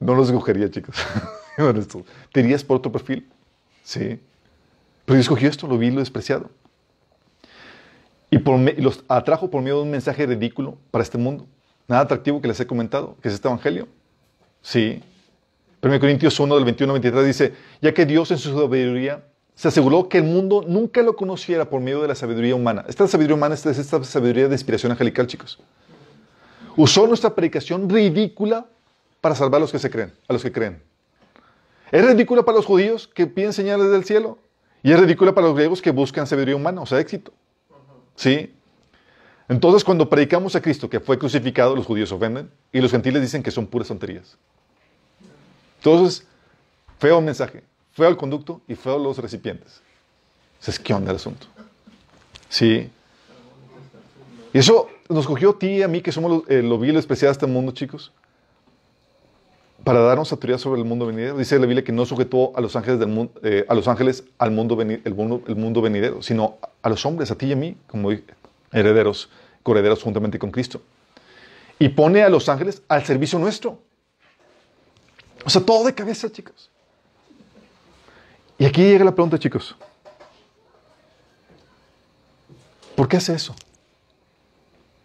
no los escogería, chicos. Te irías por otro perfil. Sí. Pero yo escogí esto, lo vi, lo despreciado. Y, por los atrajo por medio de un mensaje ridículo para este mundo. Nada atractivo que les he comentado, que es este evangelio. Sí. 1 Corintios 1 del 21 al 23 dice, ya que Dios en su sabiduría se aseguró que el mundo nunca lo conociera por medio de la sabiduría humana. Esta sabiduría humana es esta sabiduría de inspiración angelical, chicos. Usó nuestra predicación ridícula para salvar a los que se creen, a los que creen. Es ridícula para los judíos que piden señales del cielo y es ridícula para los griegos que buscan sabiduría humana, o sea, éxito. ¿Sí? Entonces, cuando predicamos a Cristo que fue crucificado, los judíos ofenden y los gentiles dicen que son puras tonterías. Entonces, feo mensaje, feo el conducto y feo los recipientes. es ¿qué onda el asunto? Sí. Y eso nos cogió a ti y a mí, que somos los, eh, lo vil especial de este mundo, chicos, para darnos autoridad sobre el mundo venidero. Dice la Biblia que no sujetó a los ángeles, del mundo, eh, a los ángeles al mundo, mundo, el mundo venidero, sino a los hombres, a ti y a mí, como herederos, correderos juntamente con Cristo. Y pone a los ángeles al servicio nuestro. O sea, todo de cabeza, chicos. Y aquí llega la pregunta, chicos. ¿Por qué hace eso?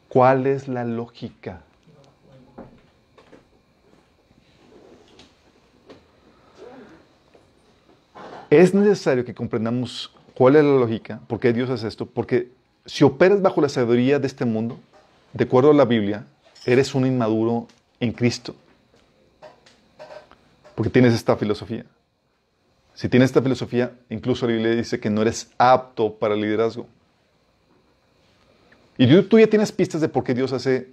¿Cuál es la lógica? Es necesario que comprendamos cuál es la lógica, por qué Dios hace esto, porque si operas bajo la sabiduría de este mundo, de acuerdo a la Biblia, eres un inmaduro en Cristo. Porque tienes esta filosofía. Si tienes esta filosofía, incluso la Biblia dice que no eres apto para el liderazgo. Y tú ya tienes pistas de por qué Dios hace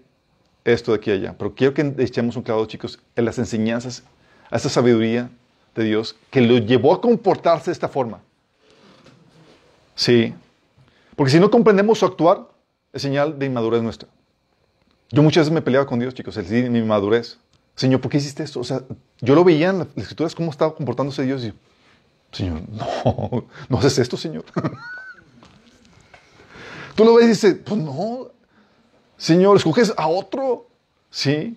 esto de aquí a allá, pero quiero que echemos un clavo, chicos, en las enseñanzas, a esta sabiduría de Dios que lo llevó a comportarse de esta forma. Sí. Porque si no comprendemos su actuar, es señal de inmadurez nuestra. Yo muchas veces me peleaba con Dios, chicos, el decir mi inmadurez. Señor, ¿por qué hiciste esto? O sea, yo lo veía en las escrituras cómo estaba comportándose Dios y, Señor, no, no haces esto, Señor. Tú lo ves y dices, pues no, Señor, escoges a otro. Sí.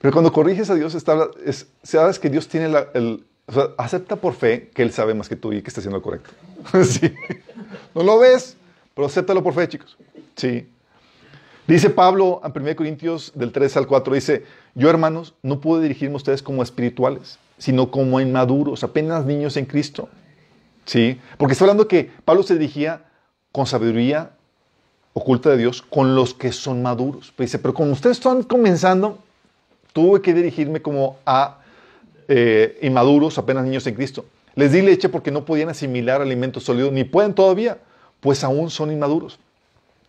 Pero cuando corriges a Dios, está, es- sabes que Dios tiene la, el... O sea, acepta por fe que Él sabe más que tú y que está haciendo lo correcto. sí. No lo ves, pero acéptalo por fe, chicos. Sí. Dice Pablo en 1 Corintios del 3 al 4, dice, yo hermanos, no puedo dirigirme a ustedes como espirituales, sino como inmaduros, apenas niños en Cristo. ¿Sí? Porque está hablando que Pablo se dirigía con sabiduría oculta de Dios con los que son maduros. Pero dice, pero como ustedes están comenzando, tuve que dirigirme como a eh, inmaduros, apenas niños en Cristo. Les di leche porque no podían asimilar alimentos sólidos, ni pueden todavía, pues aún son inmaduros.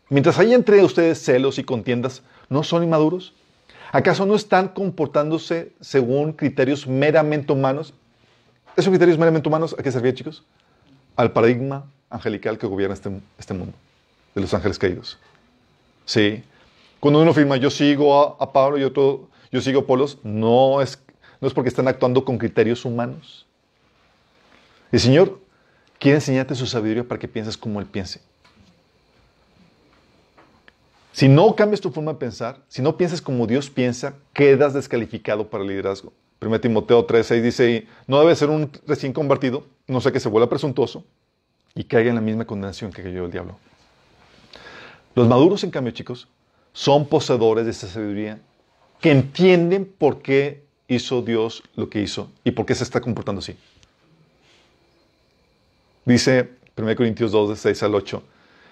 Mientras hay entre ustedes celos y contiendas, ¿no son inmaduros? ¿Acaso no están comportándose según criterios meramente humanos? ¿Esos criterios meramente humanos a qué servían, chicos? Al paradigma angelical que gobierna este, este mundo, de los ángeles caídos. Sí. Cuando uno afirma, yo sigo a, a Pablo y otro, yo sigo a Apolos, no es, no es porque están actuando con criterios humanos. El Señor quiere enseñarte su sabiduría para que pienses como Él piense. Si no cambias tu forma de pensar, si no piensas como Dios piensa, quedas descalificado para el liderazgo. 1 Timoteo 3:6 dice, no debe ser un recién convertido, no sea que se vuelva presuntuoso y caiga en la misma condenación que cayó el diablo. Los maduros, en cambio, chicos, son poseedores de esa sabiduría que entienden por qué hizo Dios lo que hizo y por qué se está comportando así. Dice 1 Corintios 2, de 6 al 8.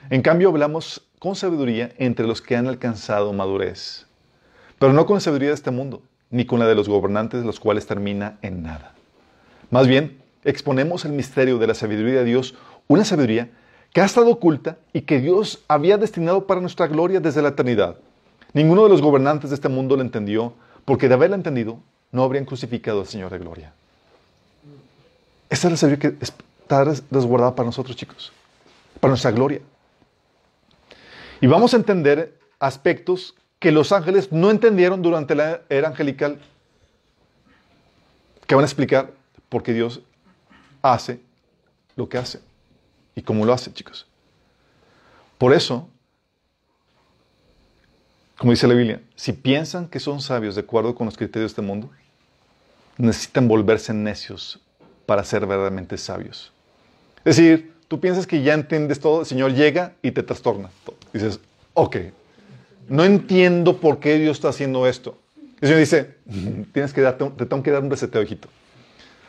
En cambio, hablamos con sabiduría entre los que han alcanzado madurez, pero no con la sabiduría de este mundo, ni con la de los gobernantes, los cuales termina en nada. Más bien, exponemos el misterio de la sabiduría de Dios, una sabiduría que ha estado oculta y que Dios había destinado para nuestra gloria desde la eternidad. Ninguno de los gobernantes de este mundo la entendió, porque de haberla entendido, no habrían crucificado al Señor de gloria. Esta es la sabiduría que está resguardada para nosotros, chicos, para nuestra gloria. Y vamos a entender aspectos que los ángeles no entendieron durante la era angelical, que van a explicar por qué Dios hace lo que hace y cómo lo hace, chicos. Por eso, como dice la Biblia, si piensan que son sabios de acuerdo con los criterios de este mundo, necesitan volverse necios para ser verdaderamente sabios. Es decir, tú piensas que ya entiendes todo, el Señor llega y te trastorna. Dices, ok, no entiendo por qué Dios está haciendo esto. El Señor dice, tienes que darte, te tengo que dar un reseteo, hijito.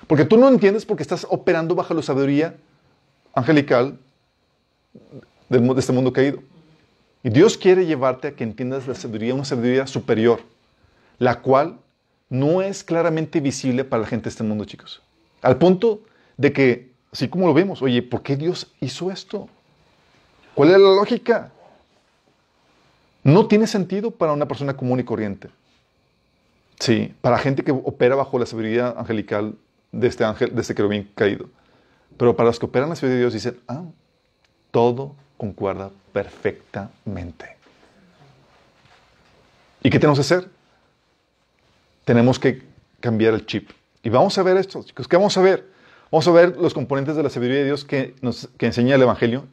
Porque tú no entiendes porque estás operando bajo la sabiduría angelical de este mundo caído. Y Dios quiere llevarte a que entiendas la sabiduría, una sabiduría superior, la cual no es claramente visible para la gente de este mundo, chicos. Al punto de que, así como lo vemos, oye, ¿por qué Dios hizo esto? ¿Cuál es la lógica? No tiene sentido para una persona común y corriente. Sí, para gente que opera bajo la sabiduría angelical de este ángel, de este querubín caído. Pero para los que operan la sabiduría de Dios dicen, ah, todo concuerda perfectamente. ¿Y qué tenemos que hacer? Tenemos que cambiar el chip. Y vamos a ver esto, chicos. ¿Qué vamos a ver? Vamos a ver los componentes de la sabiduría de Dios que, enseña el Evangelio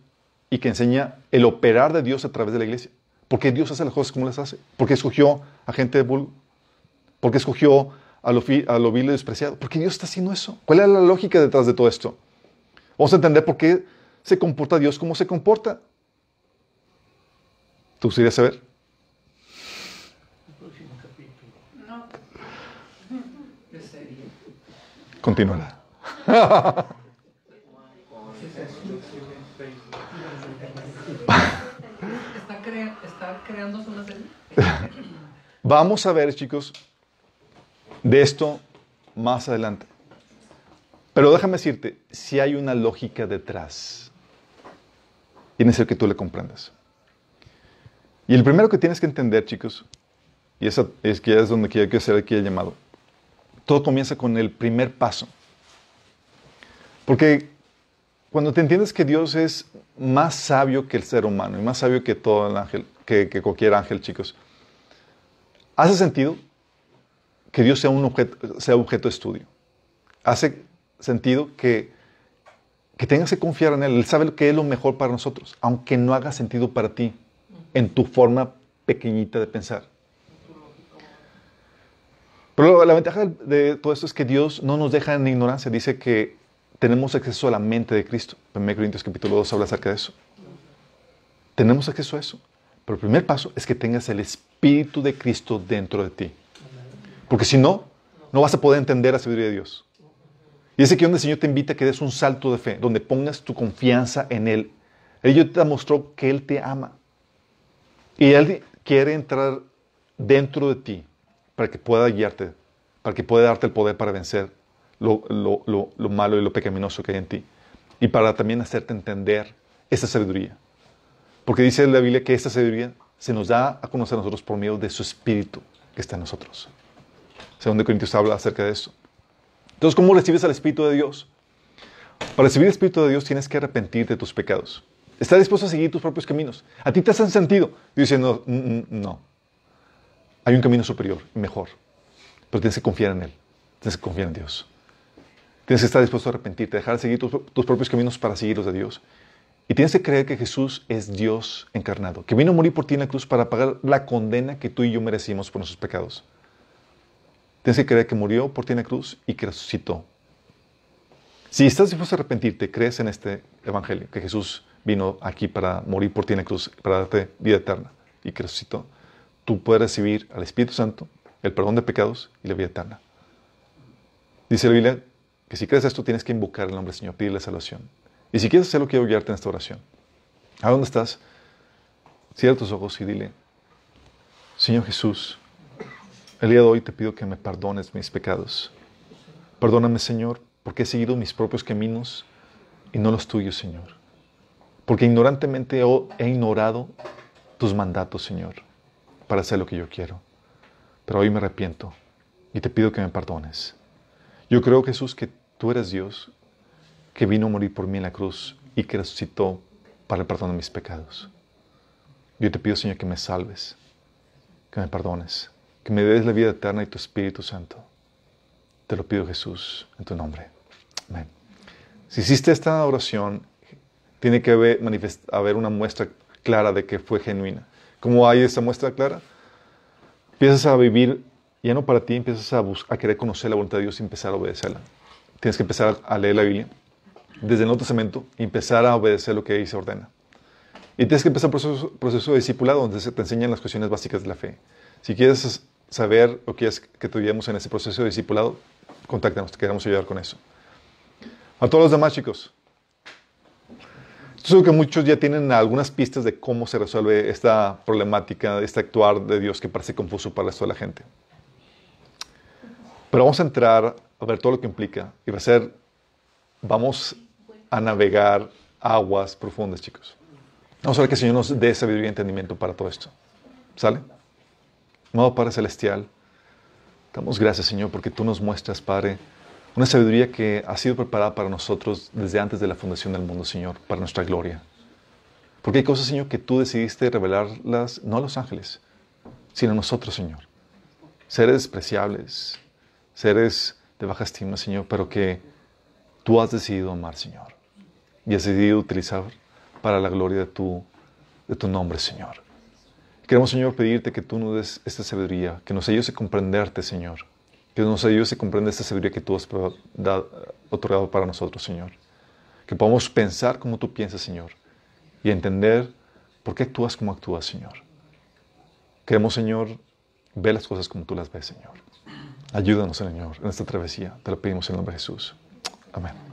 y que enseña el operar de Dios a través de la iglesia. ¿Por qué Dios hace las cosas como las hace? ¿Por qué escogió a gente de vulgo? ¿Por qué escogió a lo, a lo vil y despreciado? ¿Por qué Dios está haciendo eso? ¿Cuál es la lógica detrás de todo esto? Vamos a entender por qué se comporta Dios como se comporta. ¿Tú querías saber? El próximo capítulo. No. ¿Qué sería? Continúala. ¿Está, crea- está creándose una serie? Vamos a ver, chicos, de esto más adelante. Pero déjame decirte, si hay una lógica detrás, y es necesario que tú le comprendas. Y el primero que tienes que entender, chicos, y esa es que es donde quiero hacer aquí el llamado, todo comienza con el primer paso. Porque cuando te entiendes que Dios es más sabio que el ser humano y más sabio que todo el ángel, que, que cualquier ángel, chicos, hace sentido que Dios sea, un objeto, sea objeto de estudio. Hace sentido que, que tengas que confiar en Él. Él sabe que es lo mejor para nosotros, aunque no haga sentido para ti, en tu forma pequeñita de pensar. Pero la ventaja de todo esto es que Dios no nos deja en ignorancia. Dice que tenemos acceso a la mente de Cristo. 1 Corintios capítulo 2 habla acerca de eso. Tenemos acceso a eso. Pero el primer paso es que tengas el Espíritu de Cristo dentro de ti. Porque si no, no vas a poder entender la sabiduría de Dios. Y es aquí donde el Señor te invita a que des un salto de fe, donde pongas tu confianza en Él. Él te mostró que Él te ama. Y Él quiere entrar dentro de ti para que pueda guiarte, para que pueda darte el poder para vencer lo, lo, malo y lo pecaminoso que hay en ti. Y para también hacerte entender esa sabiduría. Porque dice la Biblia que esta sabiduría se nos da a conocer a nosotros por medio de su Espíritu que está en nosotros. Segundo Corintios habla acerca de eso. Entonces, ¿cómo recibes al Espíritu de Dios? Para recibir el Espíritu de Dios tienes que arrepentirte de tus pecados. Estás dispuesto a seguir tus propios caminos. A ti te hacen sentido. Y diciendo, mm, mm, no, hay un camino superior, mejor. Pero tienes que confiar en Él. Tienes que confiar en Dios. Tienes que estar dispuesto a arrepentirte, dejar de seguir tus, propios caminos para seguir los de Dios. Y tienes que creer que Jesús es Dios encarnado, que vino a morir por ti en la cruz para pagar la condena que tú y yo merecimos por nuestros pecados. Tienes que creer que murió por ti en la cruz y que resucitó. Si estás dispuesto a arrepentirte, crees en este evangelio, que Jesús vino aquí para morir por ti en la cruz, para darte vida eterna y que resucitó, tú puedes recibir al Espíritu Santo, el perdón de pecados y la vida eterna. Dice la Biblia que si crees esto tienes que invocar el nombre del Señor, pedirle salvación. Y si quieres hacerlo, quiero guiarte en esta oración. ¿A dónde estás? Cierra tus ojos y dile, Señor Jesús, el día de hoy te pido que me perdones mis pecados. Perdóname, Señor, porque he seguido mis propios caminos y no los tuyos, Señor. Porque ignorantemente he ignorado tus mandatos, Señor para hacer lo que yo quiero. Pero hoy me arrepiento y te pido que me perdones. Yo creo, Jesús, que tú eres Dios, que vino a morir por mí en la cruz y que resucitó para el perdón de mis pecados. Yo te pido, Señor, que me salves, que me perdones, que me des la vida eterna y tu Espíritu Santo. Te lo pido, Jesús, en tu nombre. Amén. Si hiciste esta oración, tiene que haber, haber una muestra clara de que fue genuina. ¿Cómo hay esa muestra clara? Empiezas a vivir, ya no para ti, empiezas a, querer conocer la voluntad de Dios y empezar a obedecerla. Tienes que empezar a leer la Biblia desde el Nuevo Testamento y empezar a obedecer lo que ahí se ordena. Y tienes que empezar un proceso, proceso de discipulado donde se te enseñan las cuestiones básicas de la fe. Si quieres saber o quieres que te en ese proceso de discipulado, contáctanos, te queremos ayudar con eso. A todos los demás chicos, Seguro que muchos ya tienen algunas pistas de cómo se resuelve esta problemática, este actuar de Dios que parece confuso para el la gente. Pero vamos a entrar a ver todo lo que implica y va a ser, vamos a navegar aguas profundas, chicos. Vamos a ver que el Señor nos dé sabiduría y entendimiento para todo esto. ¿Sale? Amado Padre Celestial, damos gracias, Señor, porque tú nos muestras, Padre, una sabiduría que ha sido preparada para nosotros desde antes de la fundación del mundo, Señor, para nuestra gloria. Porque hay cosas, Señor, que tú decidiste revelarlas no a los ángeles, sino a nosotros, Señor. Seres despreciables, seres de baja estima, Señor, pero que tú has decidido amar, Señor. Y has decidido utilizar para la gloria de tu, de tu nombre, Señor. Queremos, Señor, pedirte que tú nos des esta sabiduría, que nos ayudes a comprenderte, Señor que nos ayude a comprender esta sabiduría que tú has otorgado para nosotros, Señor. Que podamos pensar como tú piensas, Señor, y entender por qué actúas como actúas, Señor. Queremos, Señor, ver las cosas como tú las ves, Señor. Ayúdanos, Señor, en esta travesía. Te lo pedimos en el nombre de Jesús. Amén.